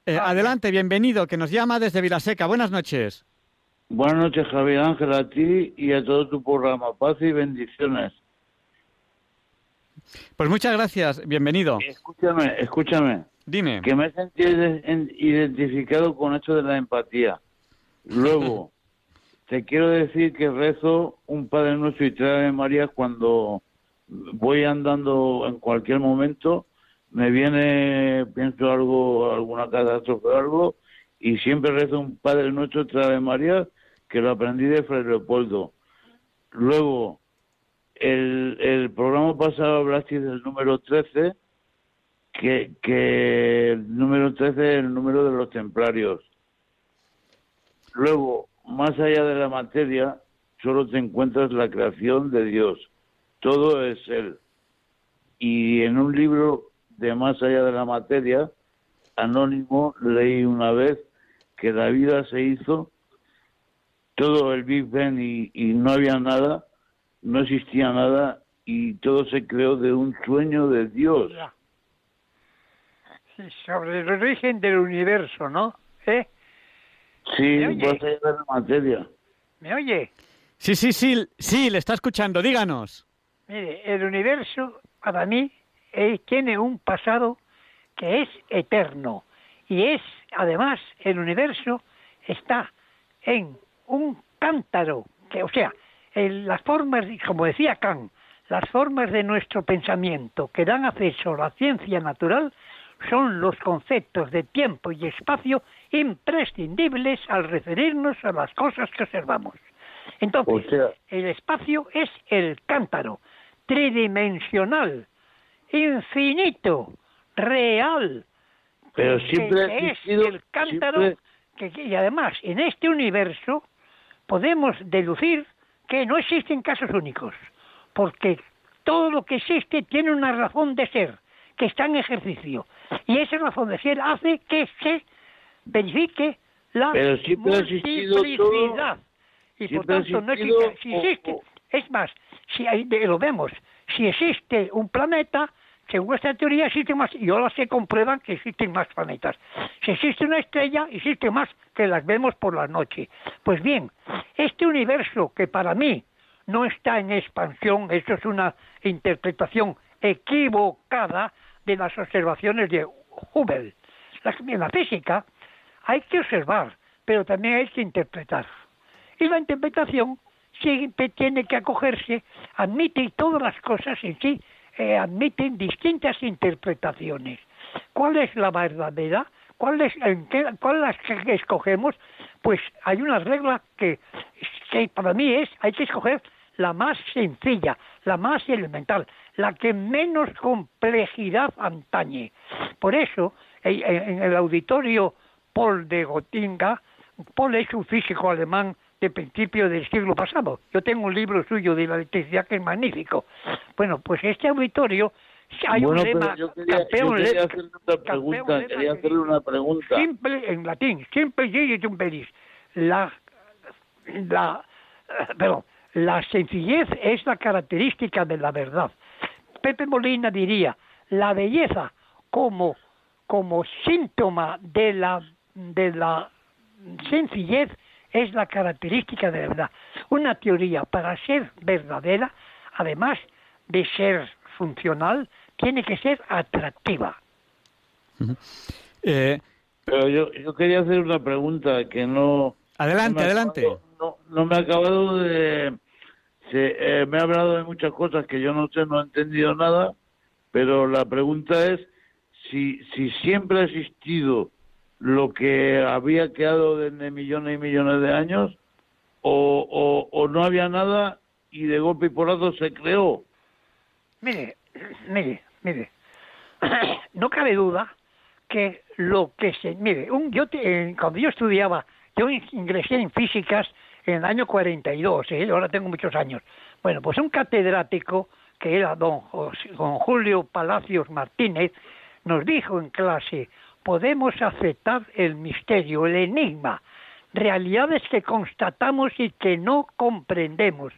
A: Eh,
E: Ah,
A: adelante, bienvenido, que nos llama desde Vilaseca. Buenas noches.
G: Buenas noches, Javier Ángel, a ti y a todo tu programa. Paz y bendiciones.
A: Pues muchas gracias, bienvenido.
G: Escúchame, escúchame,
A: Dime.
G: que me he sentido de- en- identificado con esto de la empatía. Luego, te quiero decir que rezo un Padre Nuestro y tres Ave María cuando voy andando en cualquier momento, me viene, pienso algo, alguna catástrofe o algo, y siempre rezo un Padre Nuestro, tres Ave María, que lo aprendí de Fray Leopoldo. Luego, el, el programa pasado hablaste del número 13, que, que el número 13 es el número de los templarios. Luego, más allá de la materia, solo te encuentras la creación de Dios. Todo es Él. Y en un libro de Más allá de la materia, anónimo, leí una vez que la vida se hizo, todo el Big y, y no había nada, no existía nada y todo se creó de un sueño de Dios.
E: Sí, sobre el origen del universo, ¿no? ¿Eh?
G: Sí,
E: ¿Me oye?
G: más allá de la materia.
E: ¿Me oye?
A: Sí, sí, sí, sí, le está escuchando, díganos.
E: Mire, el universo para mí eh, tiene un pasado que es eterno y es, además, el universo está en un cántaro, que, o sea, en las formas, como decía Kant, las formas de nuestro pensamiento que dan acceso a la ciencia natural son los conceptos de tiempo y espacio imprescindibles al referirnos a las cosas que observamos. Entonces,
G: O sea-
E: el espacio es el cántaro, tridimensional, infinito, real,
G: Pero siempre
E: es el cántaro,
G: siempre-
E: que- y además en este universo podemos deducir que no existen casos únicos, porque todo lo que existe tiene una razón de ser, que está en ejercicio, y esa razón de ser hace que se verifique la
G: Pero
E: multiplicidad. y por tanto no existe, si existe,
G: o-
E: es más, si hay- lo vemos, si existe un planeta, según esta teoría existen más, y ahora se comprueban que existen más planetas. Si existe una estrella, existe más que las vemos por la noche. Pues bien, este universo que para mí no está en expansión, esto es una interpretación equivocada de las observaciones de Hubble. La- En la física hay que observar, pero también hay que interpretar. Y la interpretación siempre tiene que acogerse, admite todas las cosas en sí, eh, admiten distintas interpretaciones. ¿Cuál es la verdadera? ¿Cuál es, en qué- ¿Cuál es la que escogemos? Pues hay una regla que para mí es, hay que escoger la más sencilla, la más elemental, la que menos complejidad antañe. Por eso, en, el auditorio Paul de Gotinga, Paul es un físico alemán de principio del siglo pasado. Yo tengo un libro suyo de la electricidad que es magnífico. Bueno, pues este auditorio hay
G: bueno,
E: un lema
G: yo quería, yo
E: campeón
G: quería
E: le-
G: hacerle una pregunta,
E: lema
G: quería
E: que
G: hacerle una pregunta.
E: simple en latín, un pelis. La, la, perdón, la sencillez es la característica de la verdad. Pepe Molina diría, la belleza como, como síntoma de la, de la sencillez es la característica de la verdad. Una teoría para ser verdadera, además de ser funcional, tiene que ser atractiva.
A: Eh,
G: Pero yo, yo quería hacer una pregunta que no...
A: Adelante,
G: no
A: adelante.
G: no, no me ha acabado de... se- eh, me ha hablado de muchas cosas que yo no sé, no he entendido nada, pero la pregunta es si, si siempre ha existido lo que había quedado desde millones y millones de años o, o, o no había nada y de golpe y porrazo se creó.
E: Mire, mire, mire, no cabe duda que lo que se... Mire, un, yo te- eh, cuando yo estudiaba, yo in- ingresé en físicas en el año 42, ¿eh? ahora tengo muchos años. Bueno, pues un catedrático, que era don, don Julio Palacios Martínez, nos dijo en clase, podemos aceptar el misterio, el enigma, realidades que constatamos y que no comprendemos.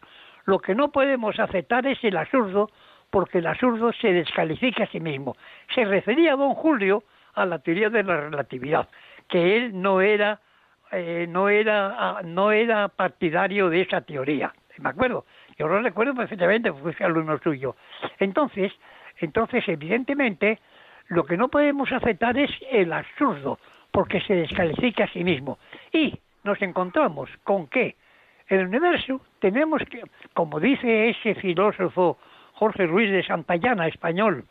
E: Lo que no podemos aceptar es el absurdo, porque el absurdo se descalifica a sí mismo. Se refería don Julio a la teoría de la relatividad, que él no era, eh, no era, ah, no era partidario de esa teoría. ¿Me acuerdo? Yo lo recuerdo perfectamente, fui alumno suyo. Entonces, entonces, evidentemente, lo que no podemos aceptar es el absurdo, porque se descalifica a sí mismo. Y nos encontramos con que el universo tenemos que, como dice ese filósofo Jorge Ruiz de Santayana, español,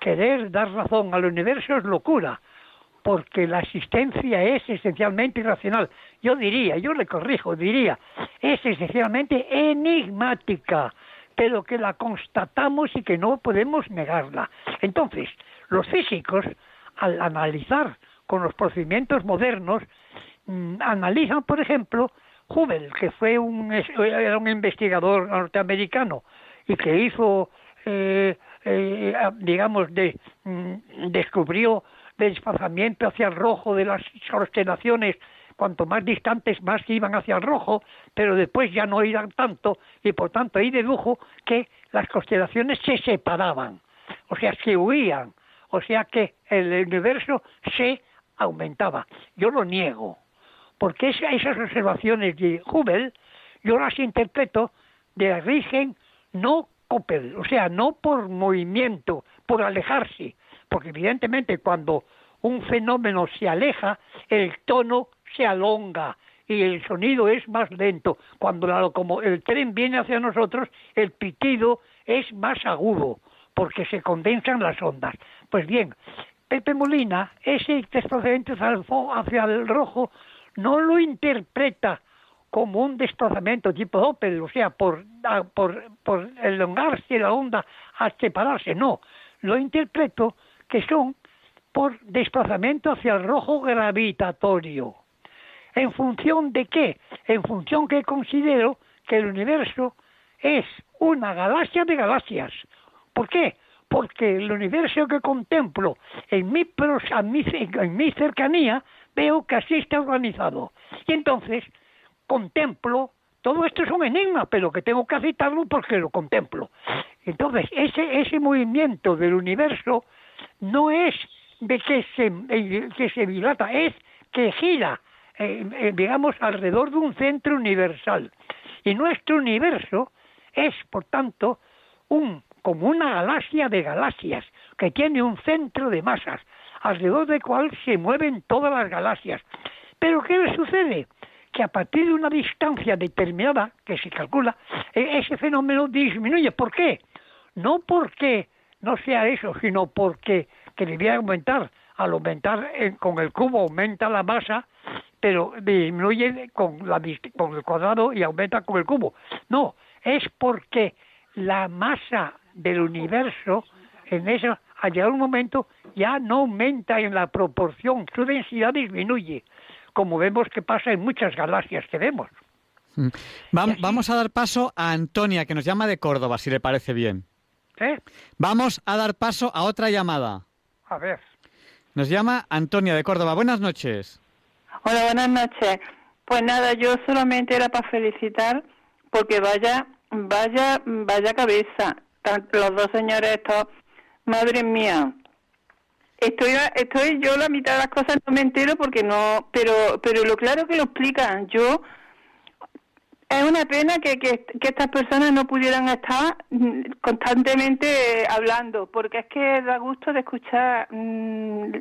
E: querer dar razón al universo es locura, porque la existencia es esencialmente irracional. Yo diría, yo le corrijo, diría, es esencialmente enigmática, pero que la constatamos y que no podemos negarla. Entonces, los físicos, al analizar con los procedimientos modernos, mm, analizan, por ejemplo, Hubble, que fue un, era un investigador norteamericano y que hizo, eh, eh, digamos, de, mm, descubrió el desplazamiento hacia el rojo de las constelaciones, cuanto más distantes más iban hacia el rojo, pero después ya no iban tanto y por tanto ahí dedujo que las constelaciones se separaban, o sea, se huían, o sea que el universo se aumentaba. Yo lo niego, porque esa- esas observaciones de Hubble yo las interpreto de origen no Hubble, o sea, no por movimiento, por alejarse, porque evidentemente cuando un fenómeno se aleja, el tono se alonga y el sonido es más lento. Cuando la locomo- el tren viene hacia nosotros, el pitido es más agudo, porque se condensan las ondas. Pues bien, Pepe Molina, ese desplazamiento hacia el, rojo, no lo interpreta como un desplazamiento tipo Doppler, o sea, por, por, por elongarse la onda a separarse, no, lo interpreto que son por desplazamiento hacia el rojo gravitatorio. ¿En función de qué? En función que considero que el universo es una galaxia de galaxias. ¿Por qué? Porque el universo que contemplo en mi, en mi cercanía veo que así está organizado. Y entonces contemplo, todo esto es un enigma, pero que tengo que aceptarlo porque lo contemplo. Entonces, ese, ese movimiento del universo no es de que se, eh, que se dilata, es que gira, eh, eh, digamos, alrededor de un centro universal. Y nuestro universo es, por tanto, un, como una galaxia de galaxias, que tiene un centro de masas, alrededor del cual se mueven todas las galaxias. Pero ¿qué le sucede? Que a partir de una distancia determinada, que se calcula, ese fenómeno disminuye. ¿Por qué? No porque no sea eso, sino porque que debía aumentar. Al aumentar eh, con el cubo aumenta la masa, pero disminuye con, la, con el cuadrado y aumenta con el cubo. No, es porque la masa del universo en eso, a llegar un momento, ya no aumenta en la proporción, su densidad disminuye, como vemos que pasa en muchas galaxias que vemos.
A: Mm. Vamos a dar paso a Antonia, que nos llama de Córdoba, si le parece bien.
E: ¿Eh?
A: Vamos a dar paso a otra llamada.
E: A ver.
A: Nos llama Antonia de Córdoba. Buenas noches.
H: Hola, buenas noches. Pues nada, yo solamente era para felicitar porque vaya, vaya, vaya cabeza. Los dos señores estos, madre mía. Estoy, estoy yo la mitad de las cosas no me entero porque no, pero, pero lo claro que lo explican. Yo es una pena que, que, estas personas no pudieran estar mm, constantemente hablando, porque es que da gusto de escuchar mm,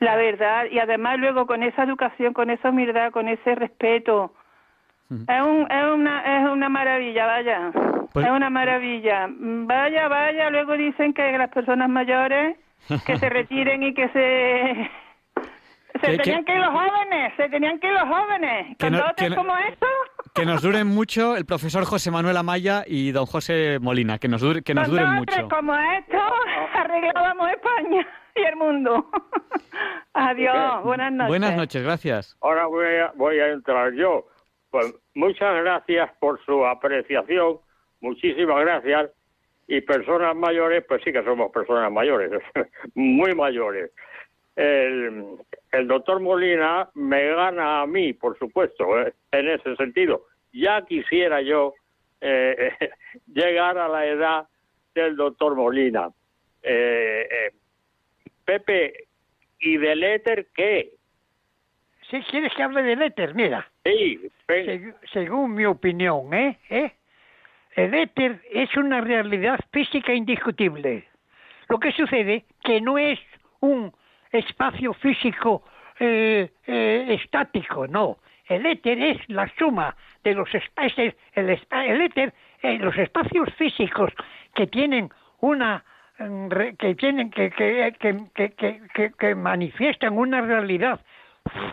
H: la verdad y además luego con esa educación, con esa humildad, con ese respeto. Es, un, es, una, es una maravilla, vaya. Pues es una maravilla. Vaya, vaya, luego dicen que las personas mayores que se retiren y que se se tenían que ir los jóvenes, se tenían que ir los jóvenes. Con dotes como esto.
A: Que nos duren mucho el profesor José Manuel Amaya y don José Molina, que nos, dure, que nos duren mucho.
H: como esto, arreglábamos España y el mundo. Adiós, buenas noches.
A: Buenas noches, gracias.
D: Ahora voy a, voy a entrar yo. Pues muchas gracias por su apreciación, muchísimas gracias. Y personas mayores, pues sí que somos personas mayores, muy mayores el, el doctor Molina me gana a mí, por supuesto, eh, en ese sentido. Ya quisiera yo eh, llegar a la edad del doctor Molina. Eh, Pepe, ¿y del éter qué?
E: Si quieres que hable del éter, mira.
D: Sí,
E: según mi opinión, ¿eh? ¿eh? El éter es una realidad física indiscutible. Lo que sucede que no es un espacio físico eh, eh, estático, no. El éter es la suma de los espacios, el, el éter, eh, los espacios físicos que tienen una mm, que tienen que, que, que, que, manifiestan una realidad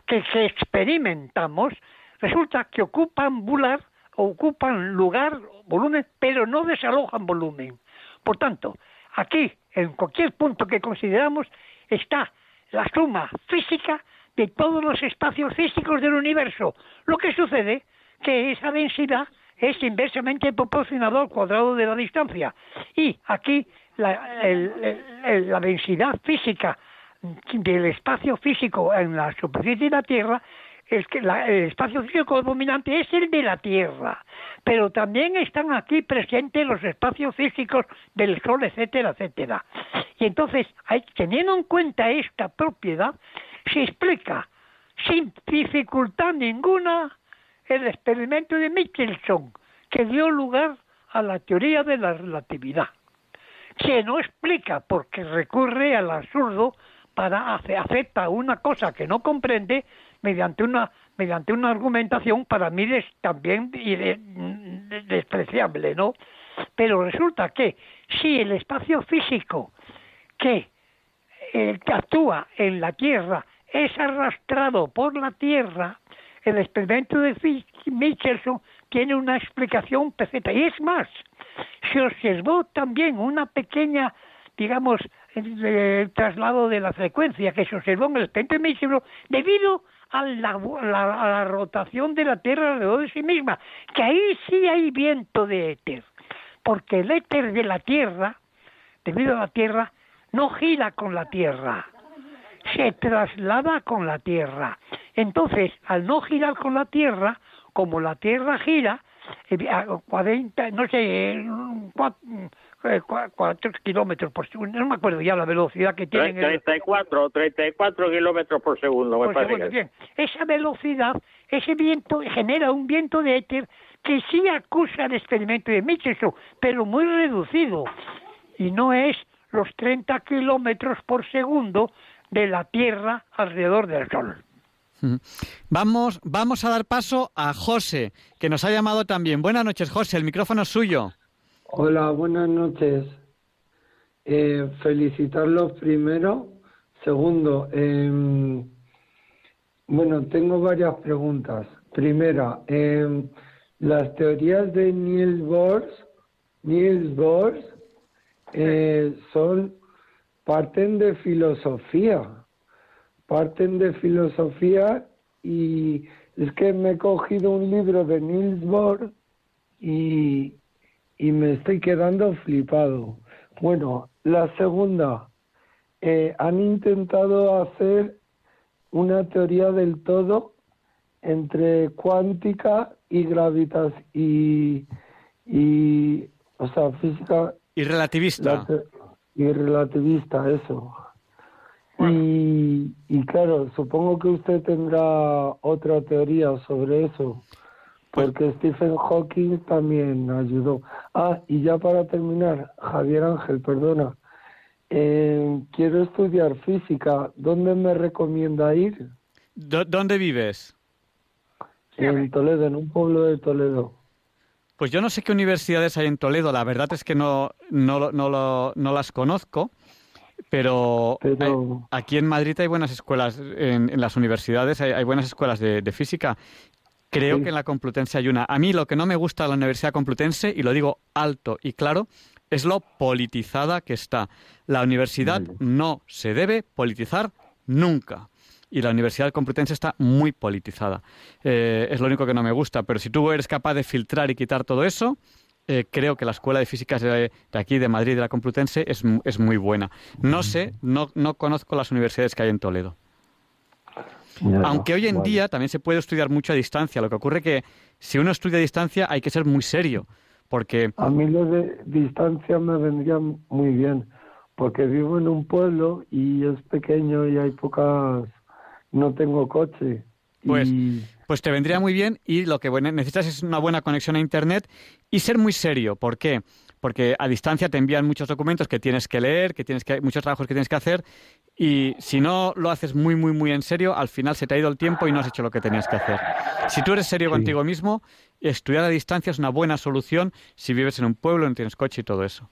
E: que experimentamos, resulta que ocupan bular, ocupan lugar, volumen, pero no desalojan volumen. Por tanto, aquí, en cualquier punto que consideramos, está la suma física de todos los espacios físicos del universo. Lo que sucede que esa densidad es inversamente proporcional al cuadrado de la distancia. Y aquí la, la densidad física del espacio físico en la superficie de la Tierra es que el espacio físico dominante es el de la Tierra, pero también están aquí presentes los espacios físicos del Sol, etcétera, etcétera. Y entonces, teniendo en cuenta esta propiedad, se explica sin dificultad ninguna el experimento de Michelson, que dio lugar a la teoría de la relatividad, que no explica porque recurre al absurdo para aceptar una cosa que no comprende mediante una mediante una argumentación para mí es también despreciable, ¿no? Pero resulta que si el espacio físico que, eh, que actúa en la Tierra es arrastrado por la Tierra, el experimento de Michelson tiene una explicación perfecta. Y es más, se observó también una pequeña, digamos, traslado de la frecuencia que se observó en el experimento de Michelson debido a la- a la rotación de la Tierra alrededor de sí misma, que ahí sí hay viento de éter, porque el éter de la Tierra, debido a la Tierra, no gira con la Tierra, se traslada con la Tierra. Entonces, al no girar con la Tierra, como la Tierra gira, eh, a 40, no sé, eh, cuat- eh, cua- cuatro kilómetros por segundo, no me acuerdo ya la velocidad que tienen. el-
D: 34, 34 kilómetros por segundo, me
E: por
D: parece
E: segundo, bien. Esa velocidad, ese viento genera un viento de éter que sí acusa el experimento de Michelson, pero muy reducido. Y no es los 30 kilómetros por segundo de la Tierra alrededor del Sol.
A: Vamos, vamos a dar paso a José, que nos ha llamado también. Buenas noches, José, el micrófono es suyo.
I: Hola, buenas noches. Eh, felicitarlos primero. Segundo, em, bueno, tengo varias preguntas. Primera, em, las teorías de Niels Bohr, Niels Bohr, eh, son parten de filosofía, parten de filosofía y es que me he cogido un libro de Niels Bohr y, y me estoy quedando flipado. Bueno, la segunda, eh, han intentado hacer una teoría del todo entre cuántica y gravitación y, y o sea física
A: Y relativista.
I: y relativista eso y, y claro supongo que usted tendrá otra teoría sobre eso
A: Pues
I: porque Stephen Hawking también ayudó ah y ya para terminar Javier Ángel perdona eh, quiero estudiar física ¿dónde me recomienda ir?
A: ¿Dó- ¿Dónde vives?
I: en Toledo en un pueblo de Toledo
A: Pues yo no sé qué universidades hay en Toledo, la verdad es que no, no, lo- no, lo- no las conozco, pero,
I: Pero-
A: hay- aquí en Madrid hay buenas escuelas, en, en las universidades hay, hay buenas escuelas de, de física. Creo
I: Sí.
A: que en la Complutense hay una. A mí lo que no me gusta de la Universidad Complutense, y lo digo alto y claro, es lo politizada que está. La universidad
I: Vale.
A: no se debe politizar nunca. Y la Universidad Complutense está muy politizada. Eh, es lo único que no me gusta. Pero si tú eres capaz de filtrar y quitar todo eso, eh, creo que la Escuela de Físicas de, de aquí, de Madrid, de la Complutense, es, es muy buena. No sé, no, no conozco las universidades que hay en Toledo. Aunque hoy en día también se puede estudiar mucho a distancia. Lo que ocurre que si uno estudia a distancia hay que ser muy serio. Porque
I: A mí lo de distancia me vendría muy bien, porque vivo en un pueblo y es pequeño y hay pocas, no tengo coche.
A: Pues,
I: y
A: pues te vendría muy bien y lo que necesitas es una buena conexión a Internet y ser muy serio. ¿Por qué? Porque a distancia te envían muchos documentos que tienes que leer, que tienes que muchos trabajos que tienes que hacer y si no lo haces muy muy muy en serio, al final se te ha ido el tiempo y no has hecho lo que tenías que hacer. Si tú eres serio
I: Sí.
A: contigo mismo, estudiar a distancia es una buena solución si vives en un pueblo, no tienes coche y todo eso.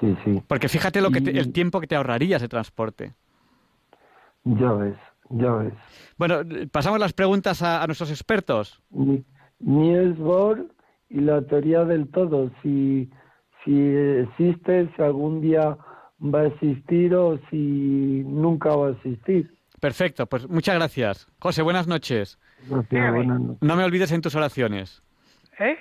I: sí, sí,
A: Porque fíjate lo que te- el tiempo que te ahorrarías de transporte.
I: ya ves, ya ves.
A: Bueno, pasamos las preguntas a, a nuestros expertos.
I: Ni- Niels Bohr y la teoría del todo, si, si existe, si algún día va a existir o si nunca va a existir.
A: Perfecto, pues muchas gracias. José, buenas noches.
I: Gracias, buenas noches.
A: No me olvides en tus oraciones.
E: ¿Eh?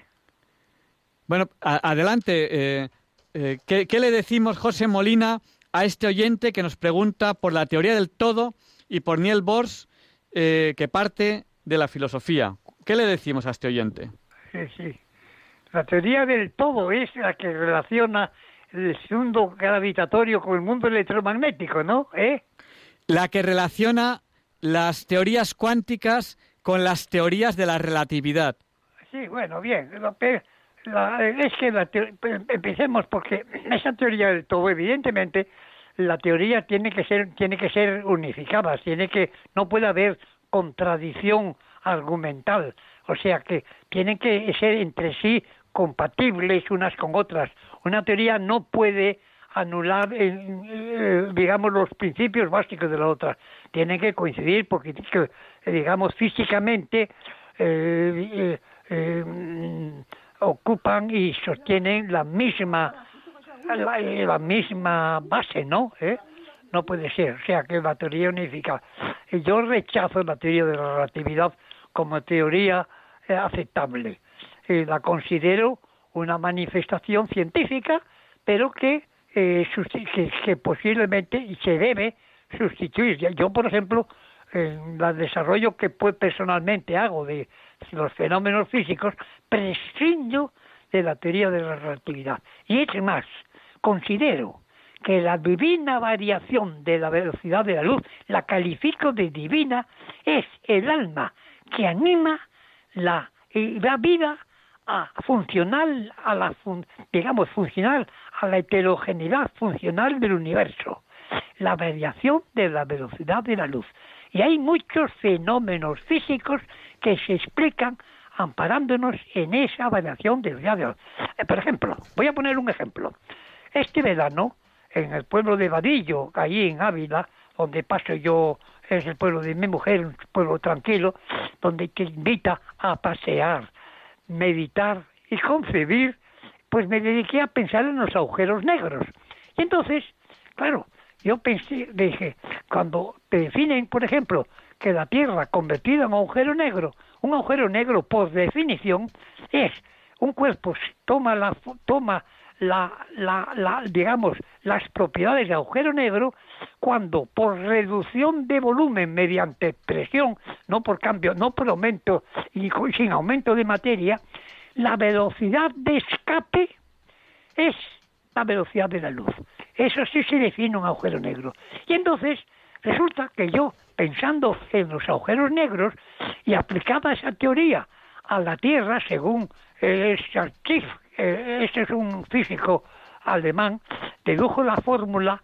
A: Bueno, a- adelante. eh, eh, ¿qué, qué le decimos, José Molina, a este oyente que nos pregunta por la teoría del todo y por Niel Bohr, eh, que parte de la filosofía? ¿Qué le decimos a este oyente?
E: Sí, sí. La teoría del todo es la que relaciona el mundo gravitatorio con el mundo electromagnético, ¿no? ¿Eh?
A: La que relaciona las teorías cuánticas con las teorías de la relatividad.
E: Sí, bueno, bien. La es que la empecemos porque esa teoría del todo, evidentemente, la teoría tiene que ser tiene que ser unificada, tiene que no puede haber contradicción argumental, o sea que tienen que ser entre sí compatibles unas con otras. Una teoría no puede anular, eh, eh, digamos, los principios básicos de la otra. tienen que coincidir porque, digamos, físicamente eh, eh, mm, ocupan y sostienen la misma la, misma base, ¿no? ¿Eh? No puede ser, o sea que la teoría unificada. Y yo rechazo la teoría de la relatividad como teoría eh, aceptable. Eh, la considero una manifestación científica, pero que, eh, que, que, posiblemente se debe sustituir. Yo, por ejemplo, en el desarrollo que pues, personalmente hago de los fenómenos físicos, prescindo de la teoría de la relatividad. Y es más, considero que la divina variación de la velocidad de la luz, la califico de divina, es el alma que anima la, la vida a funcional a la digamos funcional a la heterogeneidad funcional del universo la variación de la velocidad de la luz y hay muchos fenómenos físicos que se explican amparándonos en esa variación de la luz. Por ejemplo, voy a poner un ejemplo. Este verano, en el pueblo de Vadillo, allí en Ávila, donde paso yo, es el pueblo de mi mujer, un pueblo tranquilo, donde te invita a pasear, meditar y concebir, pues me dediqué a pensar en los agujeros negros. Y entonces, claro, yo pensé, dije, cuando te definen, por ejemplo, que la Tierra convertida en agujero negro, un agujero negro por definición es un cuerpo toma la toma la, la, la, digamos, las propiedades de agujero negro cuando por reducción de volumen mediante presión, no por cambio, no por aumento y sin aumento de materia, la velocidad de escape es la velocidad de la luz. Eso sí se define un agujero negro. Y entonces resulta que yo, pensando en los agujeros negros y aplicada esa teoría a la Tierra, según el eh, este es un físico alemán, dedujo la fórmula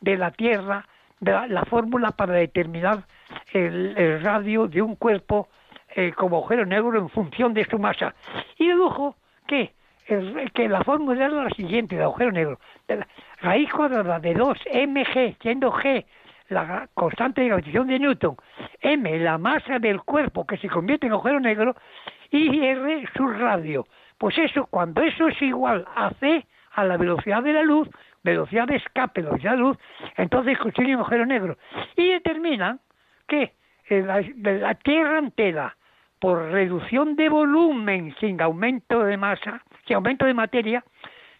E: de la Tierra, de la, fórmula para determinar el, radio de un cuerpo eh, como agujero negro en función de su masa. Y dedujo que, la fórmula era la siguiente, de agujero negro. Raíz cuadrada de 2mg, siendo g la constante de gravitación de Newton, m la masa del cuerpo que se convierte en agujero negro, y r su radio. Pues eso, cuando eso es igual a c, a la velocidad de la luz, velocidad de escape, velocidad de luz, entonces consigue un agujero negro. Y determinan que la, la Tierra entera, por reducción de volumen sin aumento de masa, sin aumento de materia,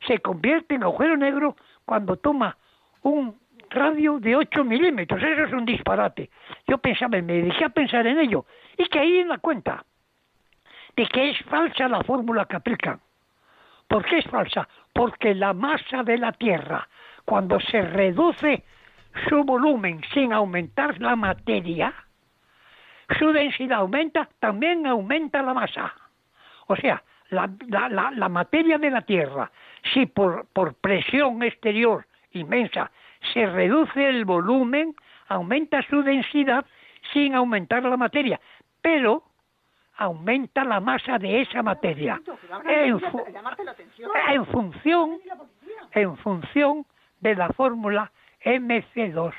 E: se convierte en agujero negro cuando toma un radio de 8 milímetros. Eso es un disparate. Yo pensaba, me dediqué a pensar en ello y caí en la cuenta de que es falsa la fórmula que aplican. ¿Por qué es falsa? Porque la masa de la Tierra, cuando se reduce su volumen sin aumentar la materia, su densidad aumenta, también aumenta la masa. O sea, la, materia de la Tierra, si por presión exterior inmensa se reduce el volumen, aumenta su densidad sin aumentar la materia. Pero aumenta la masa de esa materia en, función en función de la fórmula MC2.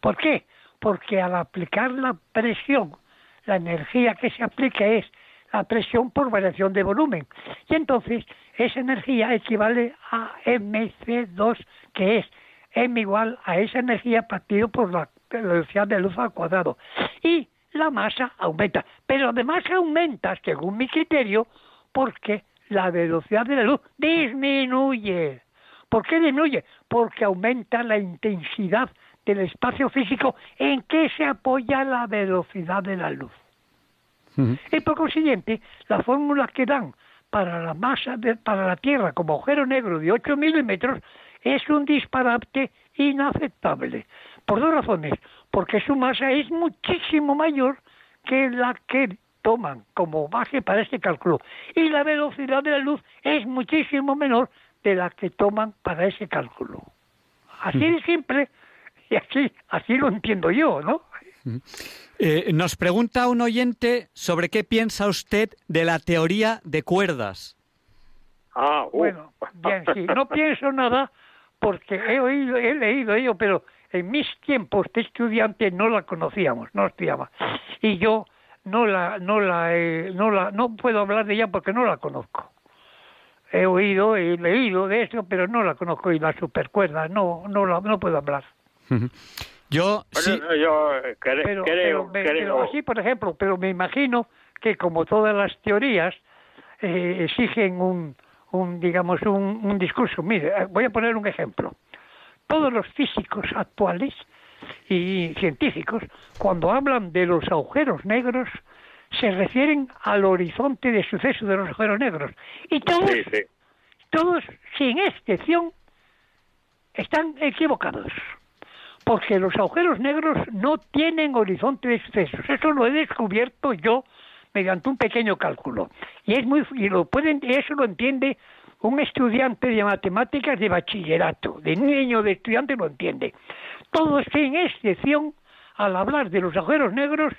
E: ¿Por qué? Porque al aplicar la presión, la energía que se aplica es la presión por variación de volumen. Y entonces esa energía equivale a MC2, que es M igual a esa energía partido por la velocidad de luz al cuadrado. Y la masa aumenta. Pero además aumenta, según mi criterio, porque la velocidad de la luz disminuye. ¿Por qué disminuye? Porque aumenta la intensidad del espacio físico en que se apoya la velocidad de la luz. Y por consiguiente, la fórmula que dan para la masa de, para la Tierra como agujero negro de 8 milímetros es un disparate inaceptable. Por dos razones porque su masa es muchísimo mayor que la que toman como base para este cálculo y la velocidad de la luz es muchísimo menor de la que toman para ese cálculo. Así de simple y así, así lo entiendo yo, ¿no?
A: Eh, nos pregunta un oyente sobre qué piensa usted de la teoría de cuerdas.
D: Ah,
E: uh. bueno, bien, sí, no pienso nada porque he oído, he leído ello, pero en mis tiempos de estudiante no la conocíamos, no estudiaba. Y yo no la, no la, no la, no puedo hablar de ella porque no la conozco. He oído, he leído de eso, pero no la conozco y la supercuerda, no, no la, no puedo hablar.
A: Yo sí.
D: yo cre-
E: pero,
D: creo,
E: pero me-
D: creo.
E: pero así, por ejemplo, pero me imagino que como todas las teorías eh, exigen un, un digamos, un, un discurso. Mire, eh, voy a poner un ejemplo. Todos los físicos actuales y científicos, cuando hablan de los agujeros negros, se refieren al horizonte de suceso de los agujeros negros. Y todos,
D: Sí, sí.
E: todos, sin excepción, están equivocados. Porque los agujeros negros no tienen horizonte de sucesos. Eso lo he descubierto yo mediante un pequeño cálculo. Y es muy y lo pueden eso lo entiende un estudiante de matemáticas de bachillerato, de niño de estudiante lo entiende. Todos sin excepción al hablar de los agujeros negros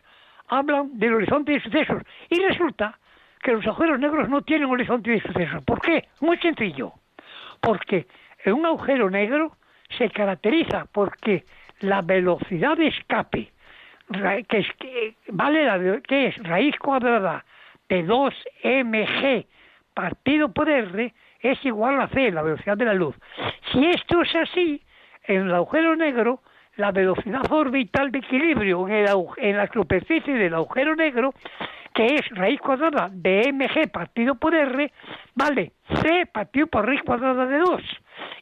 E: hablan del horizonte de sucesos y resulta que los agujeros negros no tienen horizonte de sucesos. ¿Por qué? Muy sencillo. Porque un agujero negro se caracteriza porque la velocidad de escape, que es, que vale la que es raíz cuadrada de 2mg partido por r, es igual a c, la velocidad de la luz. Si esto es así, en el agujero negro, la velocidad orbital de equilibrio en, el en la superficie del agujero negro, que es raíz cuadrada de mg partido por r, vale c partido por raíz cuadrada de 2.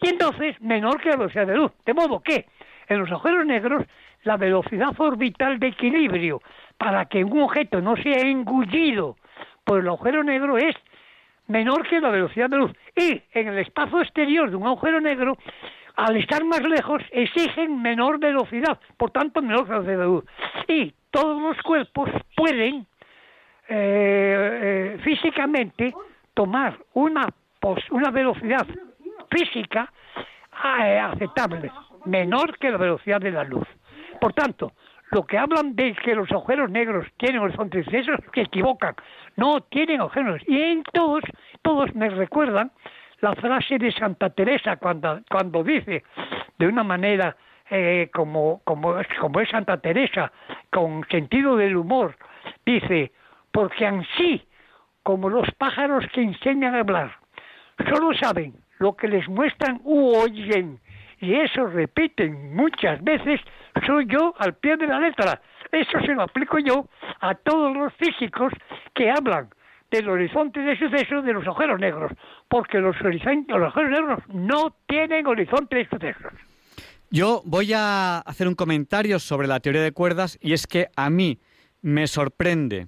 E: Y entonces menor que la velocidad de luz. De modo que en los agujeros negros la velocidad orbital de equilibrio para que un objeto no sea engullido por el agujero negro es menor que la velocidad de luz. Y en el espacio exterior de un agujero negro, al estar más lejos, exigen menor velocidad, por tanto menor velocidad de luz. Y todos los cuerpos pueden eh, eh, físicamente tomar una, una velocidad física eh, aceptable, menor que la velocidad de la luz. Por tanto, lo que hablan de que los agujeros negros tienen horizontes de sucesos, se equivocan. No tienen agujeros. Y en todos, todos me recuerdan la frase de Santa Teresa cuando, cuando dice de una manera eh, como, como es Santa Teresa, con sentido del humor, dice, porque ansí, como los pájaros que enseñan a hablar, solo saben lo que les muestran u oyen, y eso repiten muchas veces, soy yo al pie de la letra. Eso se lo aplico yo a todos los físicos que hablan del horizonte de sucesos de los agujeros negros, porque los, los agujeros negros no tienen horizonte de sucesos.
A: Yo voy a hacer un comentario sobre la teoría de cuerdas y es que a mí me sorprende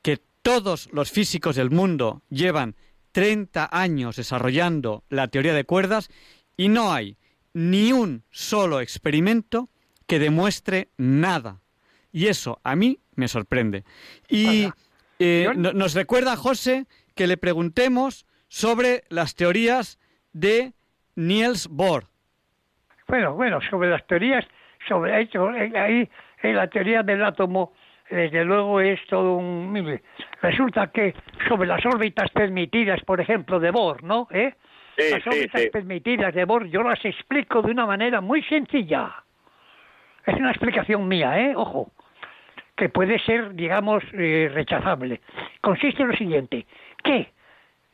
A: que todos los físicos del mundo llevan 30 años desarrollando la teoría de cuerdas y no hay ni un solo experimento que demuestre nada. Y eso a mí me sorprende. Y eh, no- nos recuerda José que le preguntemos sobre las teorías de Niels Bohr.
E: Bueno, bueno, sobre las teorías, sobre hecho, eh, ahí en la teoría del átomo, desde luego es todo un... mire, Resulta que sobre las órbitas permitidas, por ejemplo, de Bohr, ¿no? ¿Eh?
D: Sí,
E: las
D: sí,
E: órbitas
D: sí.
E: permitidas de Bohr yo las explico de una manera muy sencilla. Es una explicación mía, ¿eh? Ojo, que puede ser, digamos, eh, rechazable. Consiste en lo siguiente, que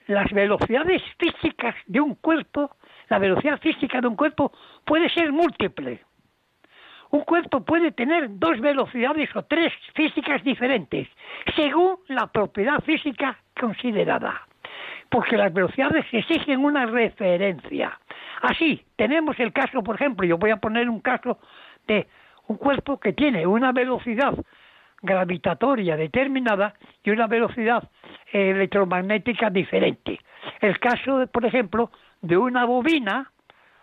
E: las velocidades físicas de un cuerpo, la velocidad física de un cuerpo puede ser múltiple. Un cuerpo puede tener dos velocidades o tres físicas diferentes, según la propiedad física considerada. Porque las velocidades exigen una referencia. Así, tenemos el caso, por ejemplo, yo voy a poner un caso de un cuerpo que tiene una velocidad gravitatoria determinada y una velocidad electromagnética diferente. El caso, por ejemplo, de una bobina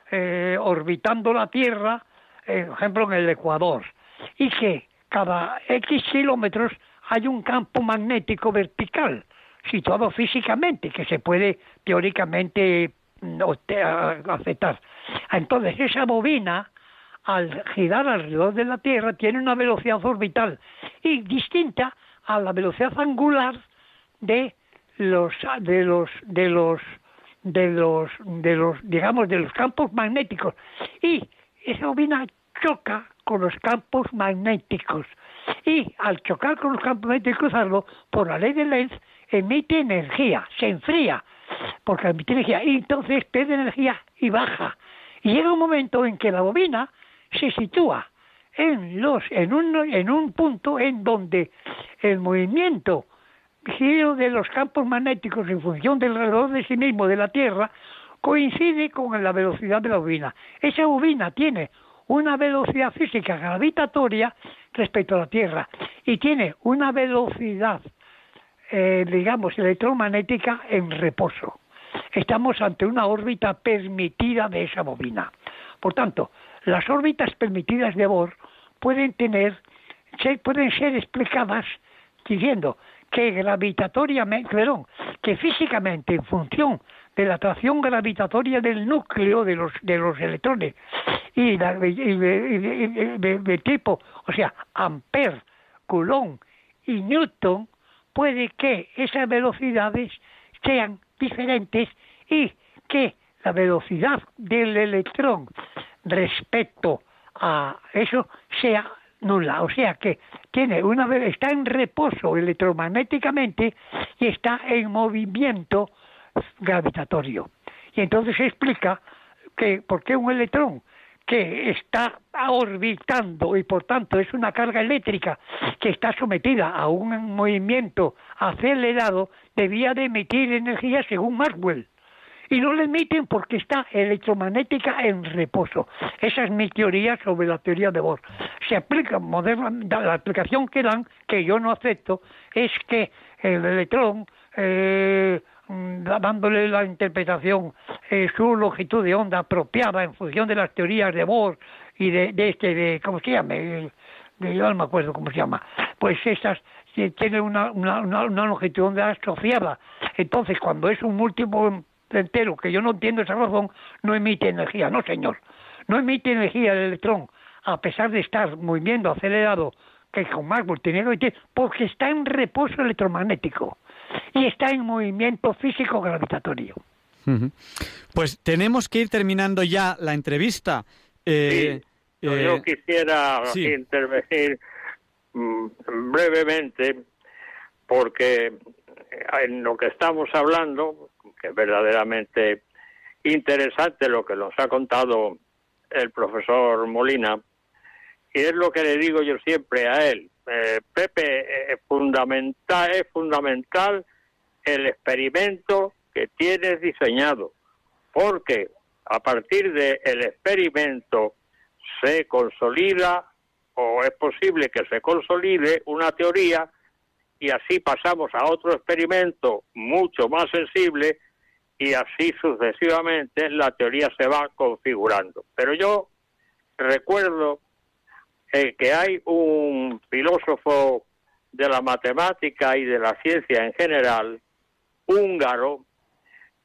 E: eh, orbitando la Tierra, eh, por ejemplo, en el Ecuador, y que cada X kilómetros hay un campo magnético vertical, situado físicamente, que se puede teóricamente mm, aceptar. Entonces, esa bobina, al girar alrededor de la Tierra, tiene una velocidad orbital y distinta a la velocidad angular de los de los de los de los de los digamos de los campos magnéticos y esa bobina choca con los campos magnéticos y al chocar con los campos magnéticos cruzarlo, por la ley de Lenz, emite energía, se enfría, porque emite energía, y entonces pierde energía y baja. Y llega un momento en que la bobina se sitúa en, los, en, un, en un punto en donde el movimiento giro de los campos magnéticos en función del alrededor de sí mismo de la Tierra coincide con la velocidad de la bobina. Esa bobina tiene una velocidad física gravitatoria respecto a la Tierra y tiene una velocidad, eh, digamos, electromagnética en reposo. Estamos ante una órbita permitida de esa bobina. Por tanto, las órbitas permitidas de Bohr pueden tener, pueden ser explicadas diciendo que gravitatoriamente, que físicamente en función de la atracción gravitatoria del núcleo de los, de los electrones y, de, tipo, o sea, Ampère, Coulomb y Newton, puede que esas velocidades sean diferentes y que la velocidad del electrón respecto a eso sea nula, o sea que tiene una está en reposo electromagnéticamente y está en movimiento gravitatorio. Y entonces se explica que por qué un electrón que está orbitando y por tanto es una carga eléctrica que está sometida a un movimiento acelerado debía de emitir energía según Maxwell y no la emiten porque está electromagnética en reposo. Esa es mi teoría sobre la teoría de Bohr. Se aplica moderna, la aplicación que dan, que yo no acepto, es que el electrón eh, Mm, dándole la interpretación, eh, su longitud de onda apropiada en función de las teorías de Bohr y de, este, de, ¿cómo se llama? De, yo no me acuerdo cómo se llama. Pues esas tienen una, una, una, longitud de onda asociada. Entonces, cuando es un múltiplo entero, que yo no entiendo esa razón, no emite energía. No, señor. No emite energía el electrón, a pesar de estar moviendo acelerado, que con Maxwell tiene porque está en reposo electromagnético y está en movimiento físico gravitatorio.
A: Pues tenemos que ir terminando ya la entrevista.
D: Eh, yo eh, quisiera intervenir mm, brevemente porque en lo que estamos hablando, que es verdaderamente interesante lo que nos ha contado el profesor Molina, y es lo que le digo yo siempre a él. Eh, Pepe, es fundamental, es fundamental el experimento que tienes diseñado, porque a partir del el experimento se consolida o es posible que se consolide una teoría y así pasamos a otro experimento mucho más sensible y así sucesivamente la teoría se va configurando. Pero yo recuerdo eh, que hay un filósofo de la matemática y de la ciencia en general, húngaro,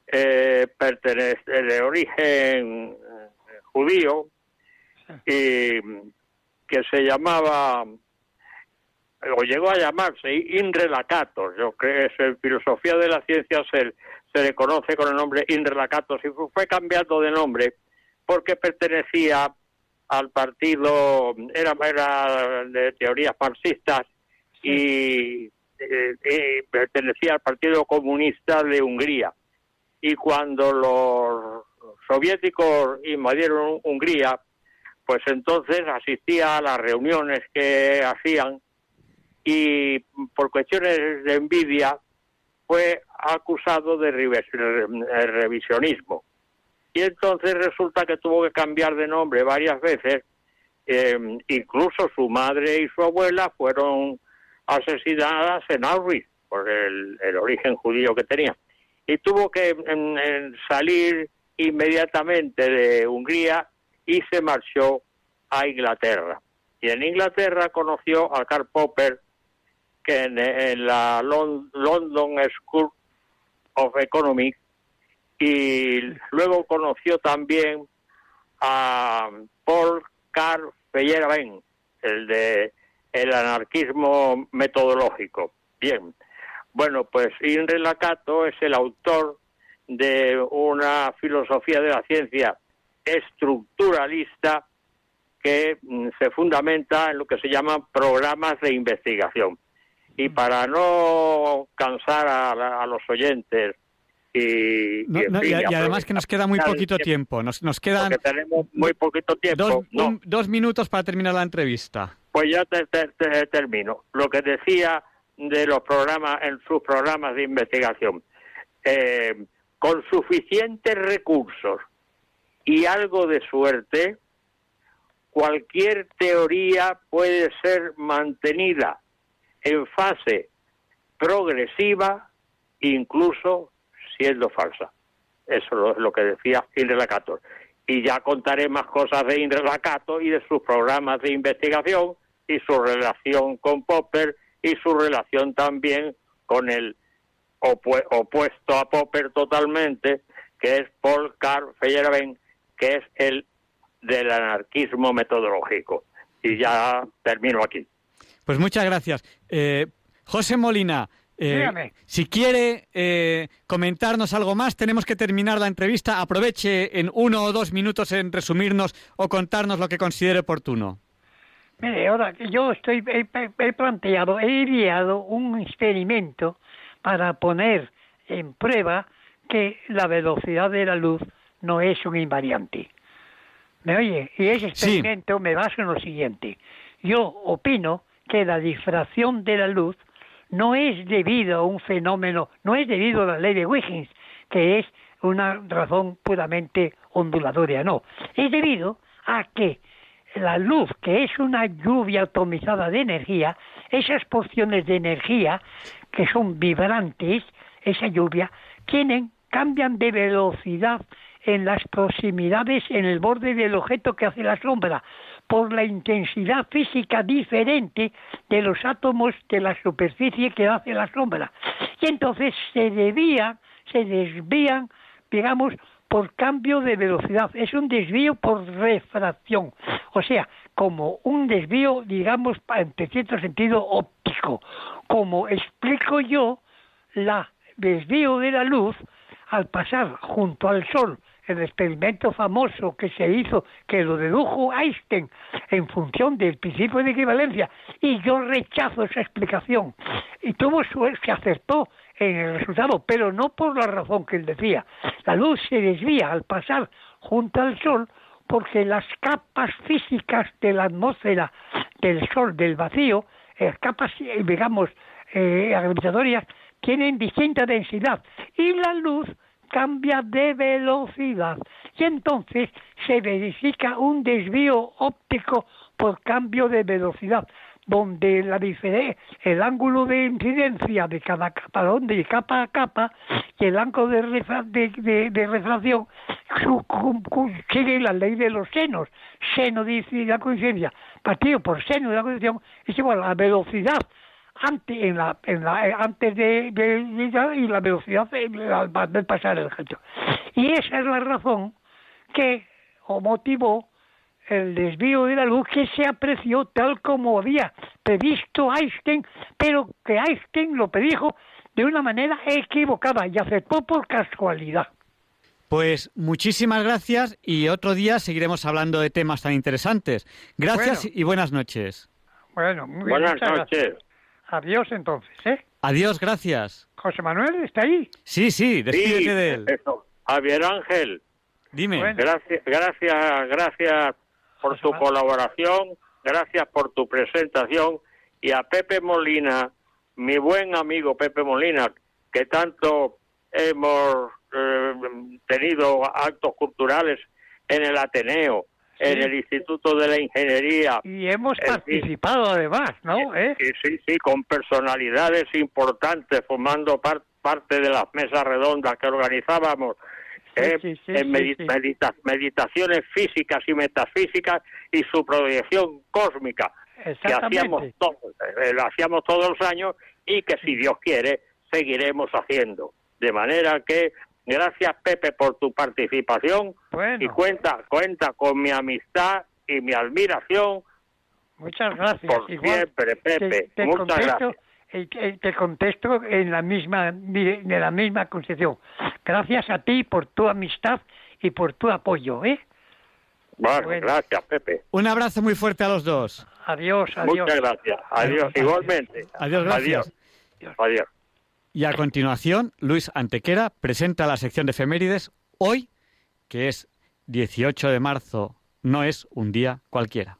D: eh, pertenece, de origen eh, judío, y que se llamaba, o llegó a llamarse Inre yo creo que en filosofía de la ciencia se, se le conoce con el nombre Inre y fue cambiando de nombre porque pertenecía al partido, era, era de teorías marxistas y eh, pertenecía al Partido Comunista de Hungría. Y cuando los soviéticos invadieron Hungría, pues entonces asistía a las reuniones que hacían y por cuestiones de envidia fue acusado de revisionismo. Y entonces resulta que tuvo que cambiar de nombre varias veces, eh, incluso su madre y su abuela fueron asesinadas en Auschwitz por el, origen judío que tenía. Y tuvo que salir inmediatamente de Hungría y se marchó a Inglaterra. Y en Inglaterra conoció a Karl Popper, que en, la London School of Economics, y luego conoció también a Paul Carl Feyerabend, el de el anarquismo metodológico. Bien, bueno, pues Inre Lacato es el autor de una filosofía de la ciencia estructuralista que mm, se fundamenta en lo que se llaman programas de investigación. Y para no cansar a, a los oyentes y,
A: No,
D: y, en
A: no,
D: fin,
A: y, y además que nos queda muy poquito tiempo. Nos, nos quedan
D: tenemos muy poquito tiempo.
A: dos,
D: No,
A: un- dos minutos para terminar la entrevista.
D: pues ya te, te- te termino. Lo que decía de los programas, en sus programas de investigación, Eh, con suficientes recursos y algo de suerte, cualquier teoría puede ser mantenida en fase progresiva, incluso siendo falsa. Eso es lo que decía Indre Lakatos. Y ya contaré más cosas de Indre Lakatos y de sus programas de investigación y su relación con Popper y su relación también con el opue- opuesto a Popper totalmente, que es Paul Carl Feyerabend, que es el del anarquismo metodológico. Y ya termino aquí.
A: Pues muchas gracias. Eh, José Molina, eh, si quiere eh, comentarnos algo más, tenemos que terminar la entrevista. Aproveche en uno o dos minutos en resumirnos o contarnos lo que considere oportuno.
E: Mire, ahora que yo estoy, he, he- planteado, he ideado un experimento para poner en prueba que la velocidad de la luz no es un invariante. ¿Me oye? Y ese
A: Sí.
E: experimento me basa en lo siguiente. Yo opino que la difracción de la luz no es debido a un fenómeno, no es debido a la ley de Wiggins, que es una razón puramente ondulatoria, no. Es debido a que la luz, que es una lluvia atomizada de energía, esas porciones de energía que son vibrantes, esa lluvia, tienen, cambian de velocidad en las proximidades en el borde del objeto que hace la sombra, por la intensidad física diferente de los átomos de la superficie que hace la sombra. Y entonces se desvían, se desvían, digamos, por cambio de velocidad. Es un desvío por refracción. O sea, como un desvío, digamos, en cierto sentido óptico. Como explico yo, la desvío de la luz al pasar junto al Sol, el experimento famoso que se hizo, que lo dedujo Einstein en función del principio de equivalencia, y yo rechazo esa explicación. Y tuvo suerte, se acertó en el resultado, pero no por la razón que él decía. La luz se desvía al pasar junto al Sol porque las capas físicas de la atmósfera del Sol, del vacío, eh, capas, eh, digamos, eh, tienen distinta densidad y la luz cambia de velocidad y entonces se verifica un desvío óptico por cambio de velocidad donde la el ángulo de incidencia de cada capa, de capa a capa, y el ángulo de, refra- de, de- de refracción sigue la ley de los senos. Seno de inci- la coincidencia partido por seno de la coincidencia es igual a velocidad antes en la, en la, eh, antes de, de- de- y la velocidad de- al pasar el objeto. Y esa es la razón que o motivó el desvío de la luz que se apreció tal como había previsto Einstein, pero que Einstein lo predijo de una manera equivocada y aceptó por casualidad.
A: Pues muchísimas gracias y otro día seguiremos hablando de temas tan interesantes. Gracias
E: Bueno.
A: y buenas noches.
E: Bueno, muy bien,
D: Buenas noches.
E: Adiós entonces, ¿eh?
A: Adiós, gracias.
E: José Manuel está ahí.
A: Sí, sí, despídete
D: Sí,
A: de él.
D: eso. Javier Ángel,
A: Dime.
E: Bueno.
D: gracias, gracias, gracias por tu colaboración, gracias por tu presentación y a Pepe Molina, mi buen amigo Pepe Molina, que tanto hemos eh, tenido actos culturales en el Ateneo, en el Instituto de la Ingeniería,
E: Y hemos
D: En fin.
E: participado además, ¿no? ¿Eh?
D: Sí, sí, sí, con personalidades importantes formando par- parte de las mesas redondas que organizábamos. Eh,
E: sí, sí,
D: en
E: sí,
D: medita- meditaciones físicas y metafísicas y su proyección cósmica que hacíamos todos, eh, lo hacíamos todos los años y que si Dios quiere seguiremos haciendo. De manera que gracias Pepe por tu participación
E: Bueno.
D: y cuenta cuenta con mi amistad y mi admiración
E: Muchas gracias.
D: por
E: Igual
D: siempre, Pepe.
E: te, te
D: Muchas
E: contesto,
D: gracias.
E: eh, te contesto en la misma de la misma concepción. Gracias a ti por tu amistad y por tu apoyo, ¿eh?
D: Bueno, gracias, Pepe.
A: Un abrazo muy fuerte a los dos.
E: Adiós, adiós.
D: Muchas gracias. Adiós, igualmente.
A: Adiós, gracias.
D: Adiós. Adiós.
A: Y a continuación, Luis Antequera presenta la sección de efemérides hoy, que es 18 de marzo, no es un día cualquiera.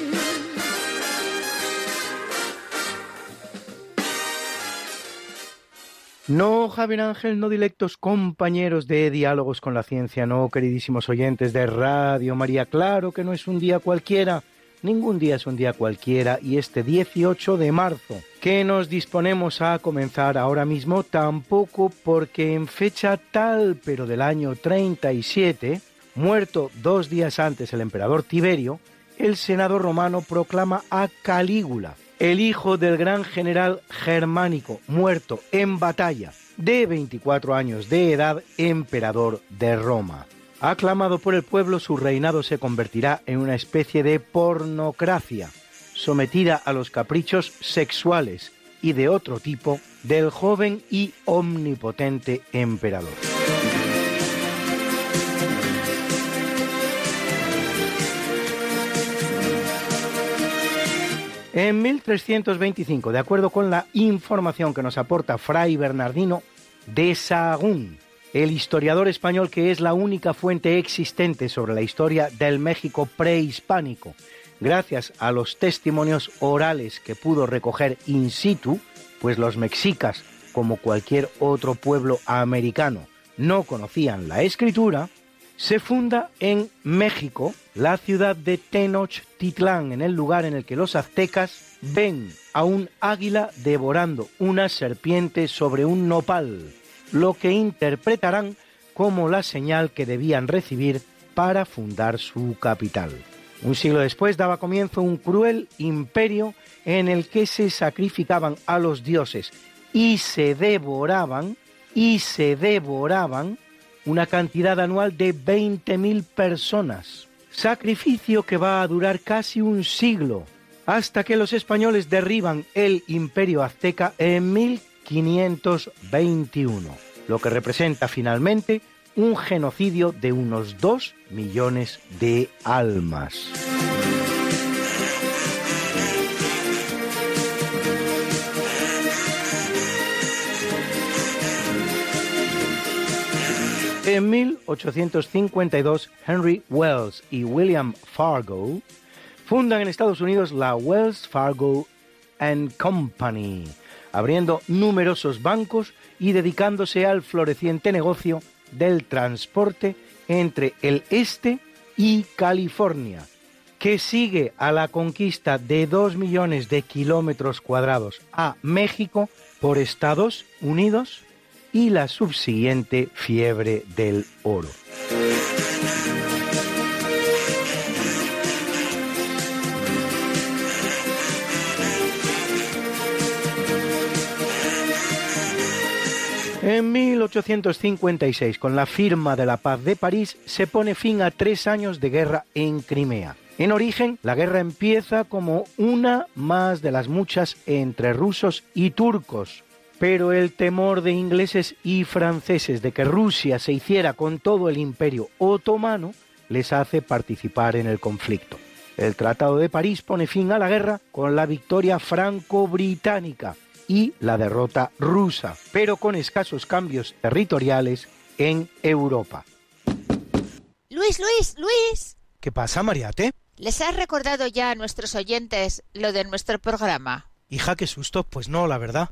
J: No, Javier Ángel, no directos compañeros de Diálogos con la Ciencia, no, queridísimos oyentes de Radio María, claro que no es un día cualquiera, ningún día es un día cualquiera, y este 18 de marzo, que nos disponemos a comenzar ahora mismo, tampoco porque en fecha tal, pero del año 37, muerto dos días antes el emperador Tiberio, el Senado romano proclama a Calígula, el hijo del gran general germánico, muerto en batalla, de 24 años de edad, emperador de Roma. Aclamado por el pueblo, su reinado se convertirá en una especie de pornocracia, sometida a los caprichos sexuales y de otro tipo del joven y omnipotente emperador. En 1325, de acuerdo con la información que nos aporta Fray Bernardino de Sahagún, el historiador español que es la única fuente existente sobre la historia del México prehispánico, gracias a los testimonios orales que pudo recoger in situ, pues los mexicas, como cualquier otro pueblo americano, no conocían la escritura, se funda en México la ciudad de Tenochtitlán, en el lugar en el que los aztecas ven a un águila devorando una serpiente sobre un nopal, lo que interpretarán como la señal que debían recibir para fundar su capital. Un siglo después daba comienzo un cruel imperio en el que se sacrificaban a los dioses y se devoraban y se devoraban una cantidad anual de 20.000 personas. Sacrificio que va a durar casi un siglo, hasta que los españoles derriban el imperio azteca en 1521, lo que representa finalmente un genocidio de unos 2 millones de almas. En 1852, Henry Wells y William Fargo fundan en Estados Unidos la Wells Fargo and Company, abriendo numerosos bancos y dedicándose al floreciente negocio del transporte entre el este y California, que sigue a la conquista de 2 millones de kilómetros cuadrados a México por Estados Unidos y la subsiguiente fiebre del oro. En 1856, con la firma de la paz de París, se pone fin a tres años de guerra en Crimea. En origen, la guerra empieza como una más de las muchas entre rusos y turcos, pero el temor de ingleses y franceses de que Rusia se hiciera con todo el imperio otomano les hace participar en el conflicto. El Tratado de París pone fin a la guerra con la victoria franco-británica y la derrota rusa, pero con escasos cambios territoriales en Europa.
K: Luis, Luis, Luis.
J: ¿Qué pasa, Mariate?
K: ¿Les has recordado ya a nuestros oyentes lo de nuestro programa?
J: Hija, qué susto, pues no, la verdad.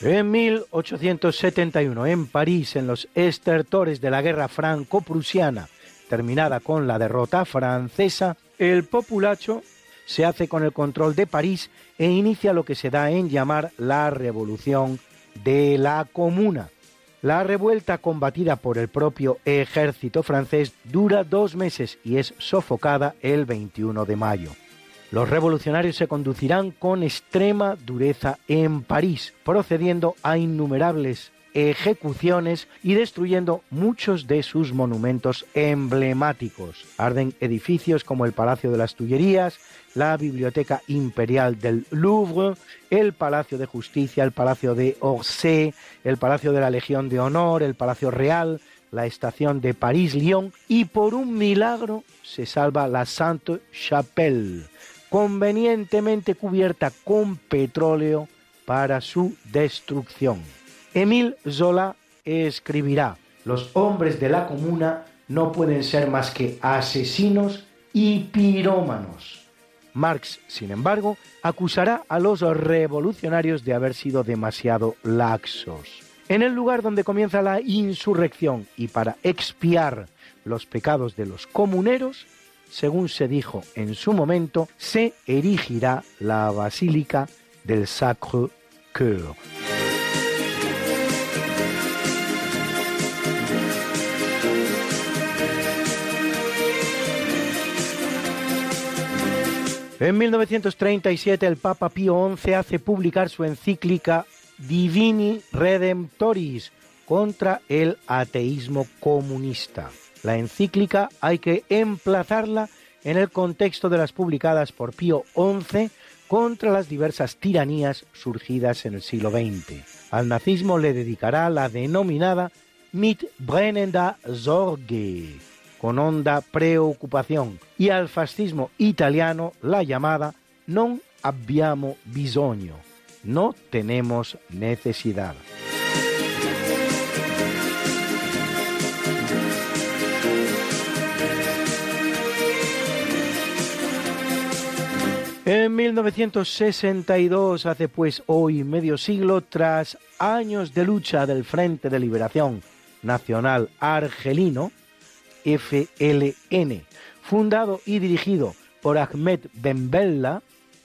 J: En 1871, en París, en los estertores de la guerra franco-prusiana, terminada con la derrota francesa, el populacho se hace con el control de París e inicia lo que se da en llamar la Revolución de la Comuna. La revuelta combatida por el propio ejército francés dura dos meses y es sofocada el 21 de mayo. Los revolucionarios se conducirán con extrema dureza en París, procediendo a innumerables ejecuciones y destruyendo muchos de sus monumentos emblemáticos. Arden edificios como el Palacio de las Tullerías, la Biblioteca Imperial del Louvre, el Palacio de Justicia, el Palacio de Orsay, el Palacio de la Legión de Honor, el Palacio Real, la estación de París-Lyon y por un milagro se salva la Sainte-Chapelle, convenientemente cubierta con petróleo para su destrucción. Émile Zola escribirá, los hombres de la comuna no pueden ser más que asesinos y pirómanos. Marx, sin embargo, acusará a los revolucionarios de haber sido demasiado laxos. En el lugar donde comienza la insurrección y para expiar los pecados de los comuneros, según se dijo en su momento, se erigirá la Basílica del Sacre Cœur. En 1937 el Papa Pío XI hace publicar su encíclica Divini Redemptoris contra el ateísmo comunista. La encíclica hay que emplazarla en el contexto de las publicadas por Pío XI contra las diversas tiranías surgidas en el siglo XX. Al nazismo le dedicará la denominada Mit brennender Sorge, con honda preocupación, y al fascismo italiano la llamada Non abbiamo bisogno, no tenemos necesidad. En 1962, hace pues hoy medio siglo, tras años de lucha del Frente de Liberación Nacional Argelino, FLN, fundado y dirigido por Ahmed Ben Bella,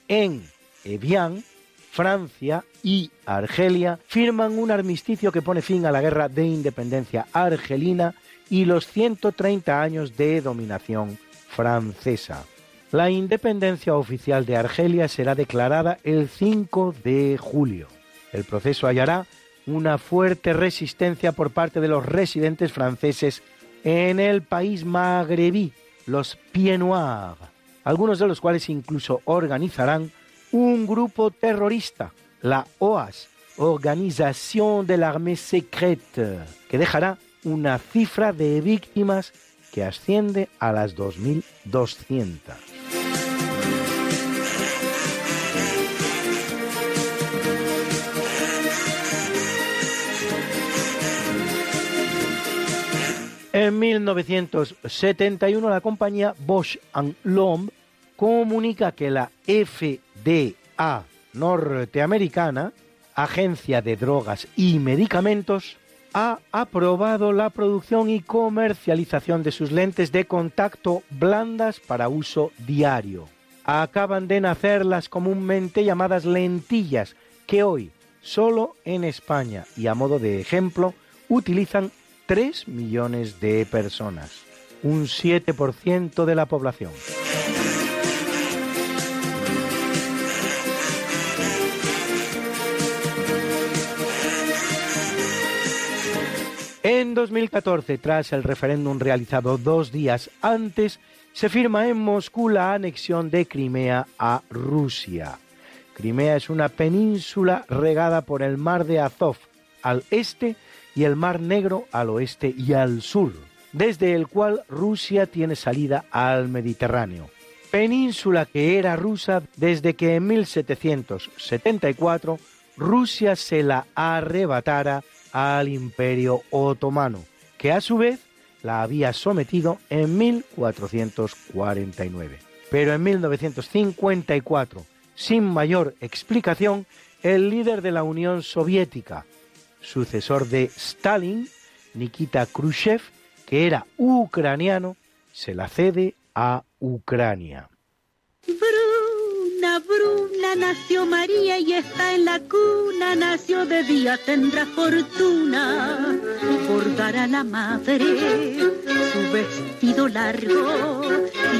J: en Evian, Francia y Argelia, firman un armisticio que pone fin a la guerra de independencia argelina y los 130 años de dominación francesa. La independencia oficial de Argelia será declarada el 5 de julio. El proceso hallará una fuerte resistencia por parte de los residentes franceses en el país magrebí, los Pieds Noirs, algunos de los cuales incluso organizarán un grupo terrorista, la OAS, Organisation de l'Armée Secrète, que dejará una cifra de víctimas que asciende a las 2.200. En 1971 la compañía Bosch Lomb comunica que la FDA norteamericana, Agencia de Drogas y Medicamentos, ha aprobado la producción y comercialización de sus lentes de contacto blandas para uso diario. Acaban de nacer las comúnmente llamadas lentillas, que hoy, solo en España y a modo de ejemplo, utilizan 3 millones de personas, un 7% de la población. En 2014, tras el referéndum realizado dos días antes, se firma en Moscú la anexión de Crimea a Rusia. Crimea es una península regada por el mar de Azov, al este y el mar Negro al oeste y al sur, desde el cual Rusia tiene salida al Mediterráneo. Península que era rusa desde que en 1774 Rusia se la arrebatara al Imperio Otomano, que a su vez la había sometido en 1449. Pero en 1954, sin mayor explicación, el líder de la Unión Soviética, sucesor de Stalin, Nikita Khrushchev, que era ucraniano, se la cede a Ucrania.
L: Bruna, Bruna, nació María y está en la cuna, nació de día, tendrá fortuna, bordará la madre su vestido largo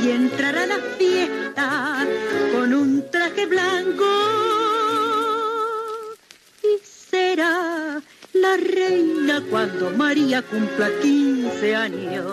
L: y entrará a la fiesta con un traje blanco. Y será la reina cuando María cumpla 15 años.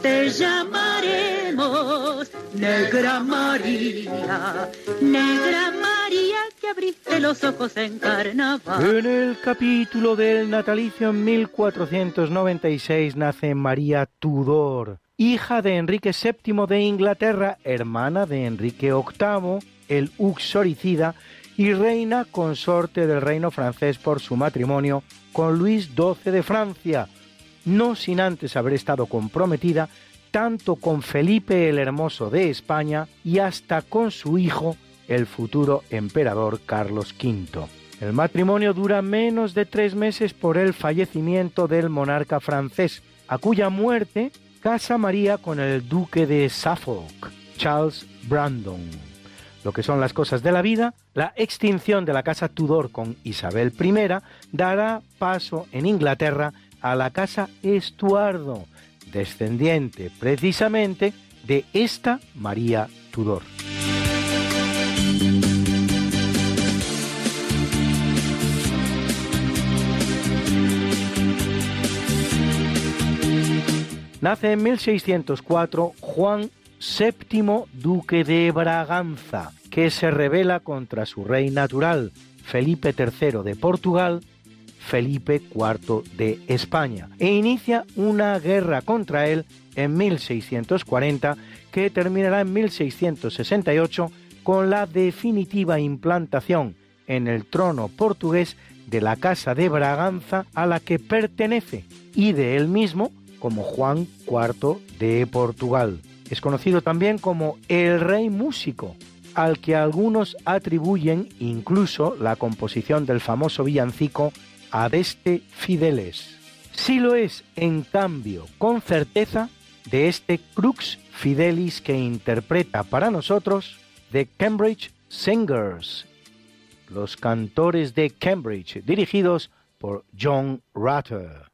L: Te llamaremos Negra María, Negra María que abriste los ojos en carnaval.
J: En el capítulo del natalicio en 1496 nace María Tudor, hija de Enrique VII de Inglaterra, hermana de Enrique VIII, el uxoricida, y reina consorte del reino francés por su matrimonio con Luis XII de Francia, no sin antes haber estado comprometida tanto con Felipe el Hermoso de España y hasta con su hijo, el futuro emperador Carlos V. El matrimonio dura menos de tres meses por el fallecimiento del monarca francés, a cuya muerte casa María con el duque de Suffolk, Charles Brandon. Lo que son las cosas de la vida, la extinción de la casa Tudor con Isabel I dará paso en Inglaterra a la casa Estuardo, descendiente precisamente de esta María Tudor. Nace en 1604 Juan VII duque de Braganza, que se rebela contra su rey natural, Felipe III de Portugal, Felipe IV de España, e inicia una guerra contra él en 1640 que terminará en 1668 con la definitiva implantación en el trono portugués de la Casa de Braganza a la que pertenece y de él mismo como Juan IV de Portugal. Es conocido también como el rey músico, al que algunos atribuyen incluso la composición del famoso villancico Adeste Fideles. Sí lo es, en cambio, con certeza, de este Crux Fidelis que interpreta para nosotros The Cambridge Singers, los cantores de Cambridge, dirigidos por John Rutter.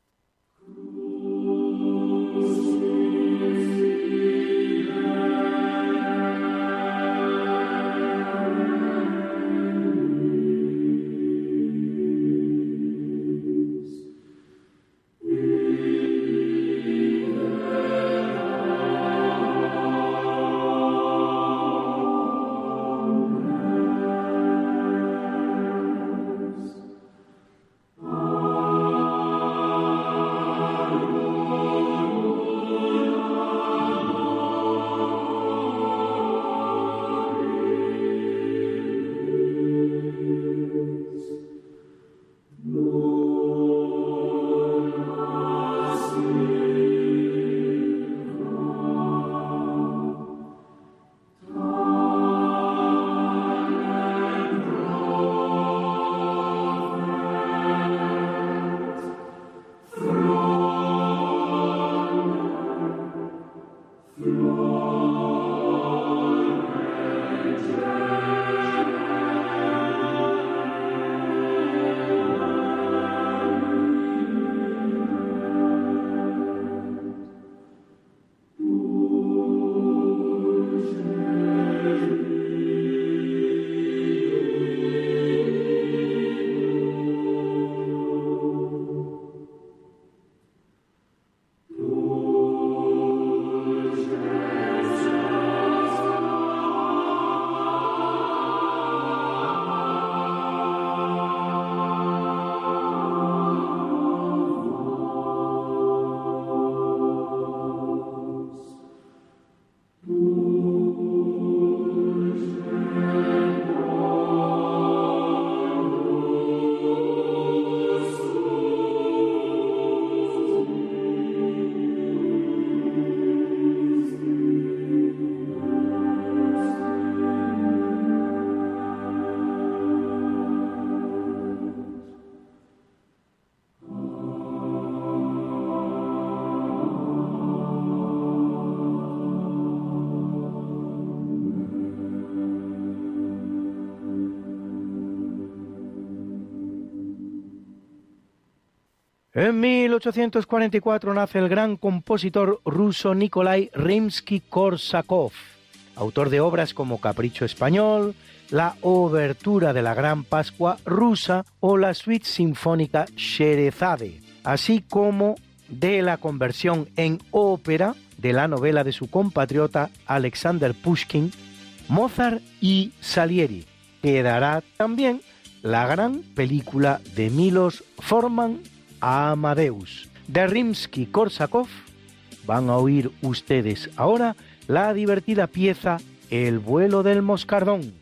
J: 1844 nace el gran compositor ruso Nikolai Rimsky-Korsakov, autor de obras como Capricho Español, la Obertura de la Gran Pascua rusa o la suite sinfónica Sherezade, así como de la conversión en ópera de la novela de su compatriota Alexander Pushkin, Mozart y Salieri, que dará también la gran película de Milos Forman Amadeus. De Rimsky-Korsakov van a oír ustedes ahora la divertida pieza El vuelo del moscardón.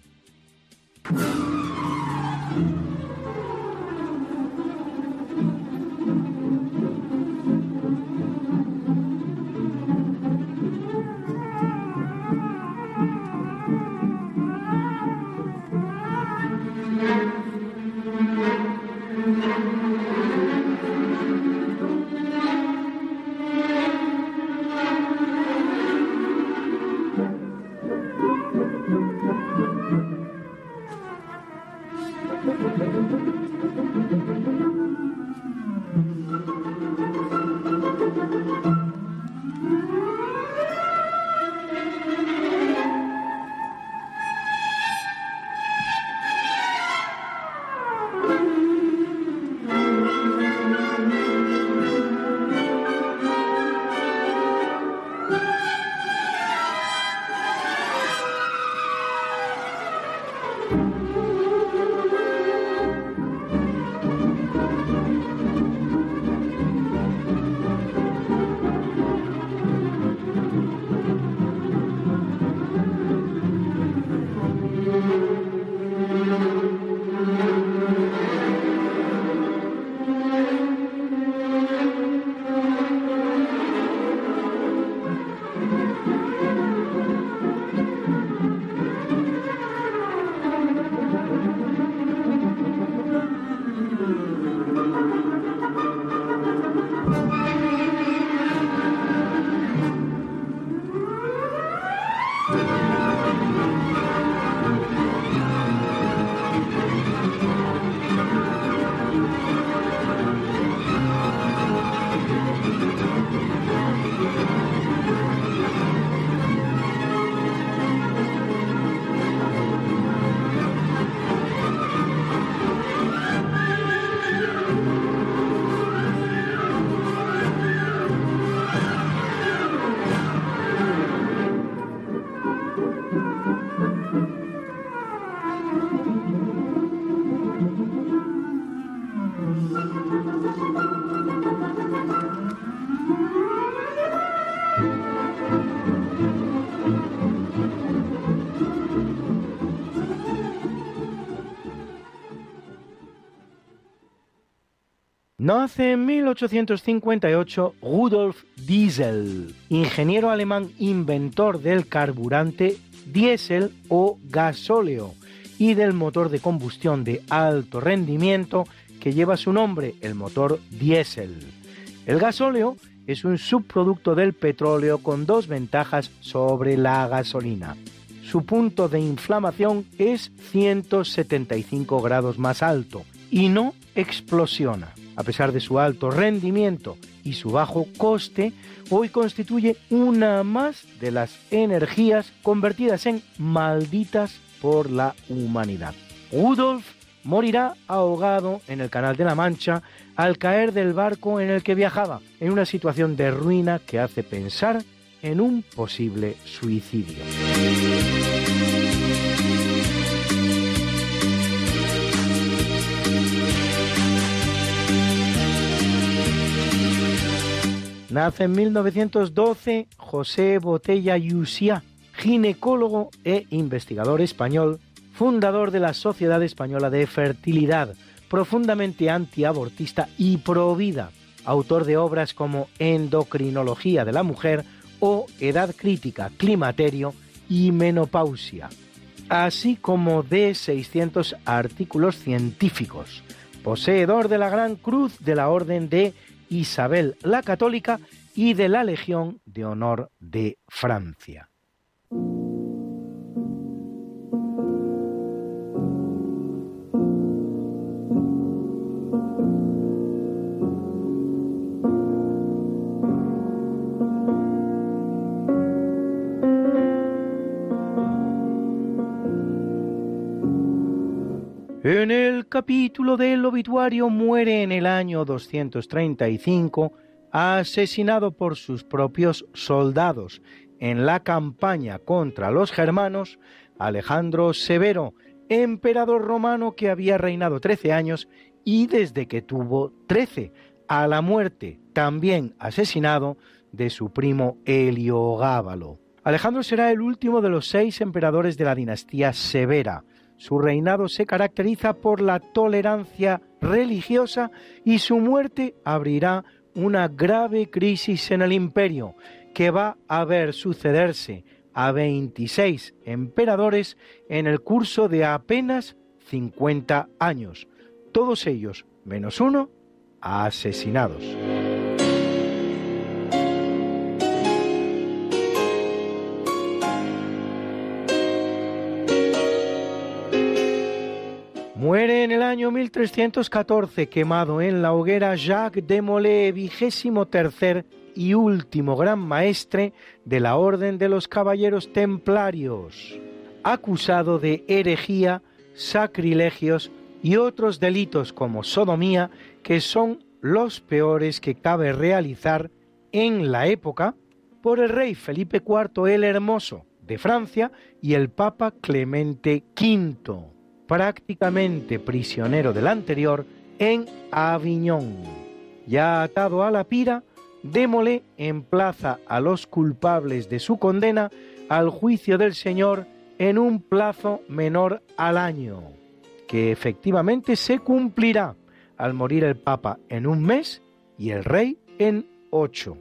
J: Nace en 1858 Rudolf Diesel, ingeniero alemán inventor del carburante diésel o gasóleo y del motor de combustión de alto rendimiento que lleva su nombre, el motor diésel. El gasóleo es un subproducto del petróleo con dos ventajas sobre la gasolina. Su punto de inflamación es 175 grados más alto y no explosiona a pesar de su alto rendimiento y su bajo coste, hoy constituye una más de las energías convertidas en malditas por la humanidad. Rudolf morirá ahogado en el Canal de la Mancha al caer del barco en el que viajaba, en una situación de ruina que hace pensar en un posible suicidio. Nace en 1912 José Botella Yusia, ginecólogo e investigador español, fundador de la Sociedad Española de Fertilidad, profundamente antiabortista y provida, autor de obras como Endocrinología de la Mujer o Edad Crítica, Climaterio y Menopausia, así como de 600 artículos científicos, poseedor de la Gran Cruz de la Orden de Isabel la Católica y de la Legión de Honor de Francia. En el capítulo del obituario muere en el año 235, asesinado por sus propios soldados en la campaña contra los germanos, Alejandro Severo, emperador romano que había reinado 13 años y desde que tuvo 13, a la muerte, también asesinado, de su primo Heliogábalo. Alejandro será el último de los seis emperadores de la dinastía Severa. Su reinado se caracteriza por la tolerancia religiosa y su muerte abrirá una grave crisis en el imperio que va a ver sucederse a 26 emperadores en el curso de apenas 50 años, todos ellos, menos uno, asesinados. Muere en el año 1314 quemado en la hoguera Jacques de Molay, vigésimo tercer y último gran maestre de la Orden de los Caballeros Templarios, acusado de herejía, sacrilegios y otros delitos como sodomía que son los peores que cabe realizar en la época por el rey Felipe IV el Hermoso de Francia y el Papa Clemente V prácticamente prisionero del anterior, en Aviñón. Ya atado a la pira, Démole emplaza a los culpables de su condena al juicio del Señor en un plazo menor al año, que efectivamente se cumplirá al morir el Papa en un mes y el Rey en ocho.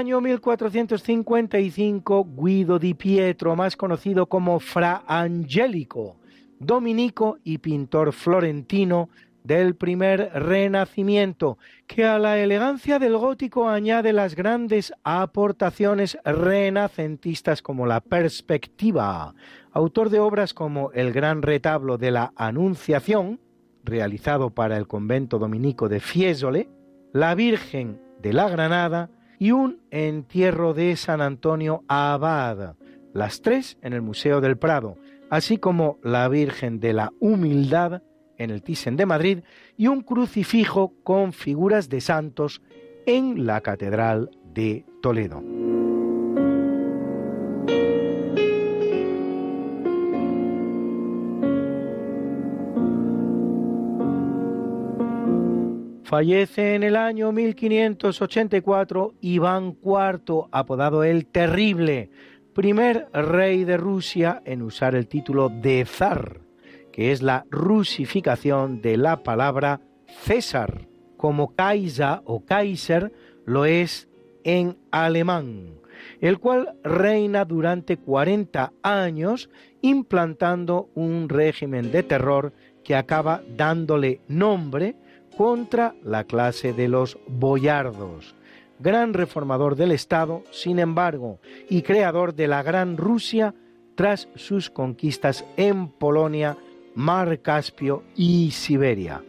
J: Año 1455 Guido di Pietro, más conocido como Fra Angelico, dominico y pintor florentino del primer renacimiento, que a la elegancia del gótico añade las grandes aportaciones renacentistas como la perspectiva, autor de obras como el gran retablo de la Anunciación, realizado para el convento dominico de Fiesole, la Virgen de la Granada y un entierro de San Antonio Abad, las tres en el Museo del Prado, así como la Virgen de la Humildad en el Thyssen de Madrid y un crucifijo con figuras de santos en la Catedral de Toledo. Fallece en el año 1584 Iván IV, apodado el Terrible, primer rey de Rusia en usar el título de zar, que es la rusificación de la palabra César, como Kaiser o Kaiser lo es en alemán, el cual reina durante 40 años implantando un régimen de terror que acaba dándole nombre contra la clase de los boyardos, gran reformador del Estado, sin embargo, y creador de la Gran Rusia tras sus conquistas en Polonia, Mar Caspio y Siberia.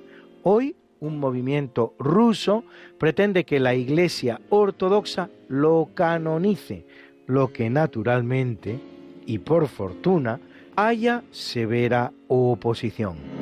J: Hoy un movimiento ruso pretende que la Iglesia ortodoxa lo canonice, lo que naturalmente, y por fortuna, haya severa oposición.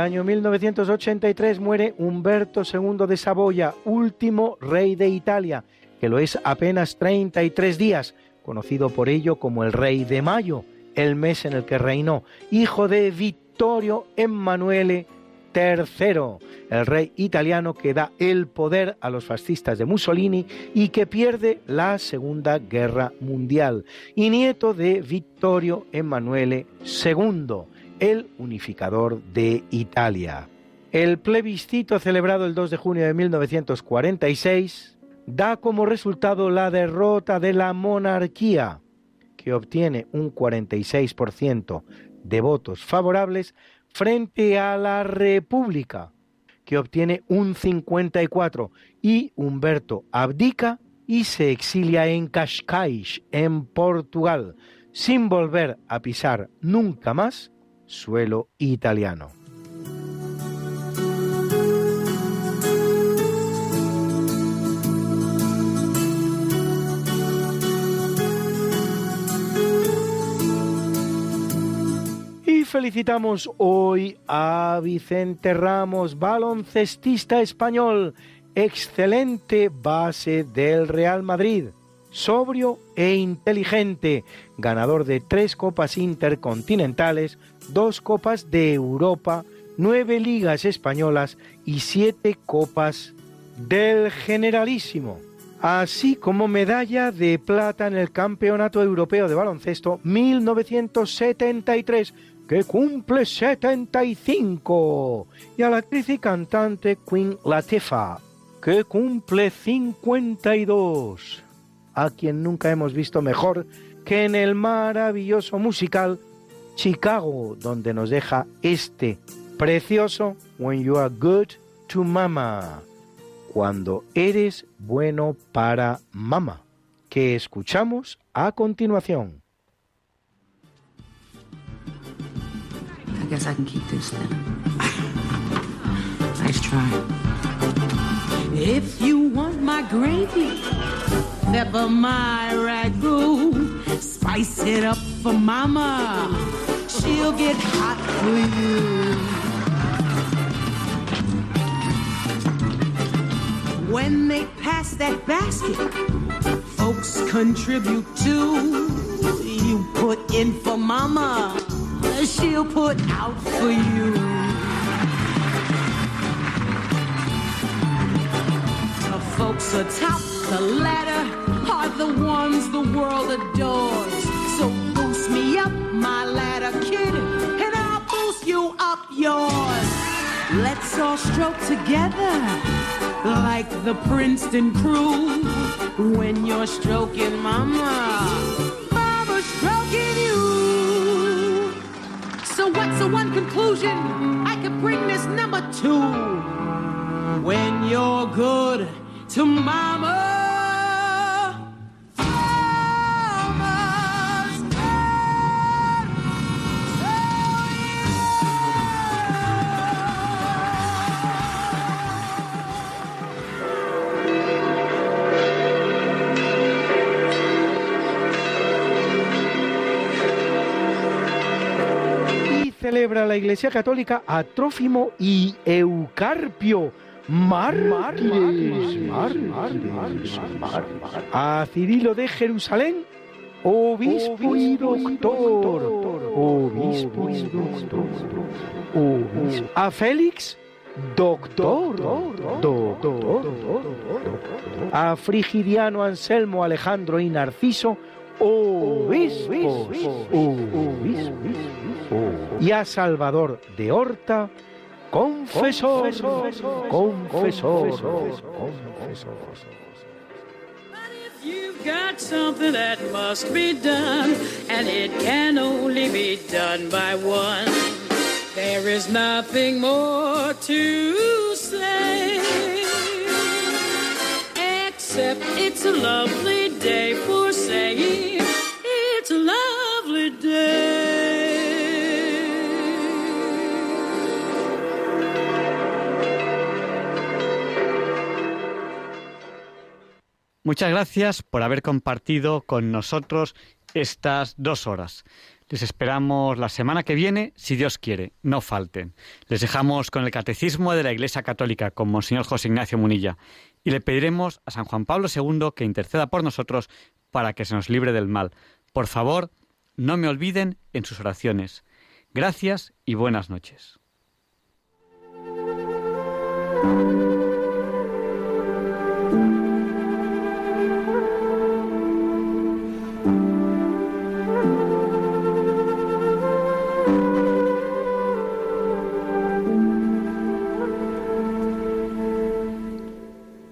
J: Año 1983 muere Humberto II de Saboya, último rey de Italia, que lo es apenas 33 días, conocido por ello como el Rey de Mayo, el mes en el que reinó, hijo de Vittorio Emanuele III, el rey italiano que da el poder a los fascistas de Mussolini y que pierde la Segunda Guerra Mundial, y nieto de Vittorio Emanuele II el unificador de Italia. El plebiscito celebrado el 2 de junio de 1946 da como resultado la derrota de la monarquía, que obtiene un 46% de votos favorables frente a la república, que obtiene un 54%, y Humberto abdica y se exilia en Cascais, en Portugal, sin volver a pisar nunca más suelo italiano. Y felicitamos hoy a Vicente Ramos, baloncestista español, excelente base del Real Madrid, sobrio e inteligente, ganador de tres copas intercontinentales, dos copas de Europa, nueve ligas españolas y siete copas del Generalísimo, así como medalla de plata en el Campeonato Europeo de Baloncesto 1973 que cumple 75, y a la actriz y cantante Queen Latifah, que cumple 52, a quien nunca hemos visto mejor que en el maravilloso musical Chicago, donde nos deja este precioso When You Are Good to Mama, cuando eres bueno para mamá, que escuchamos a continuación.
M: I guess I can keep this then. nice try.
N: If you want my gravy, pepper my ragu, spice it up for mama. She'll get hot for you. When they pass that basket, folks contribute too. You put in for mama, she'll put out for you. Folks atop the ladder the ones the world adores. So boost me up my ladder, kid, and I'll boost you up yours. Let's all stroke together like the Princeton crew. When you're stroking mama, mama's stroking you. So what's the one conclusion I could bring this number to? When you're good to mama.
J: La Iglesia Católica a Trófimo y Eucarpio, mártires, a Cirilo de Jerusalén, obispo y doctor, obispo y doctor, a Félix, doctor, doctor, a Frigidiano, Anselmo, Alejandro y Narciso, obispos, obispos, y a Salvador de Horta, confesor, confesor, confesor.
N: You've got something that must be done, and it can only be done by one. There is nothing more to say, except it's a lovely day for
A: Muchas gracias por haber compartido con nosotros estas dos horas. Les esperamos la semana que viene, si Dios quiere, no falten. Les dejamos con el Catecismo de la Iglesia Católica con Monseñor José Ignacio Munilla y le pediremos a San Juan Pablo II que interceda por nosotros para que se nos libre del mal. Por favor, no me olviden en sus oraciones. Gracias y buenas noches.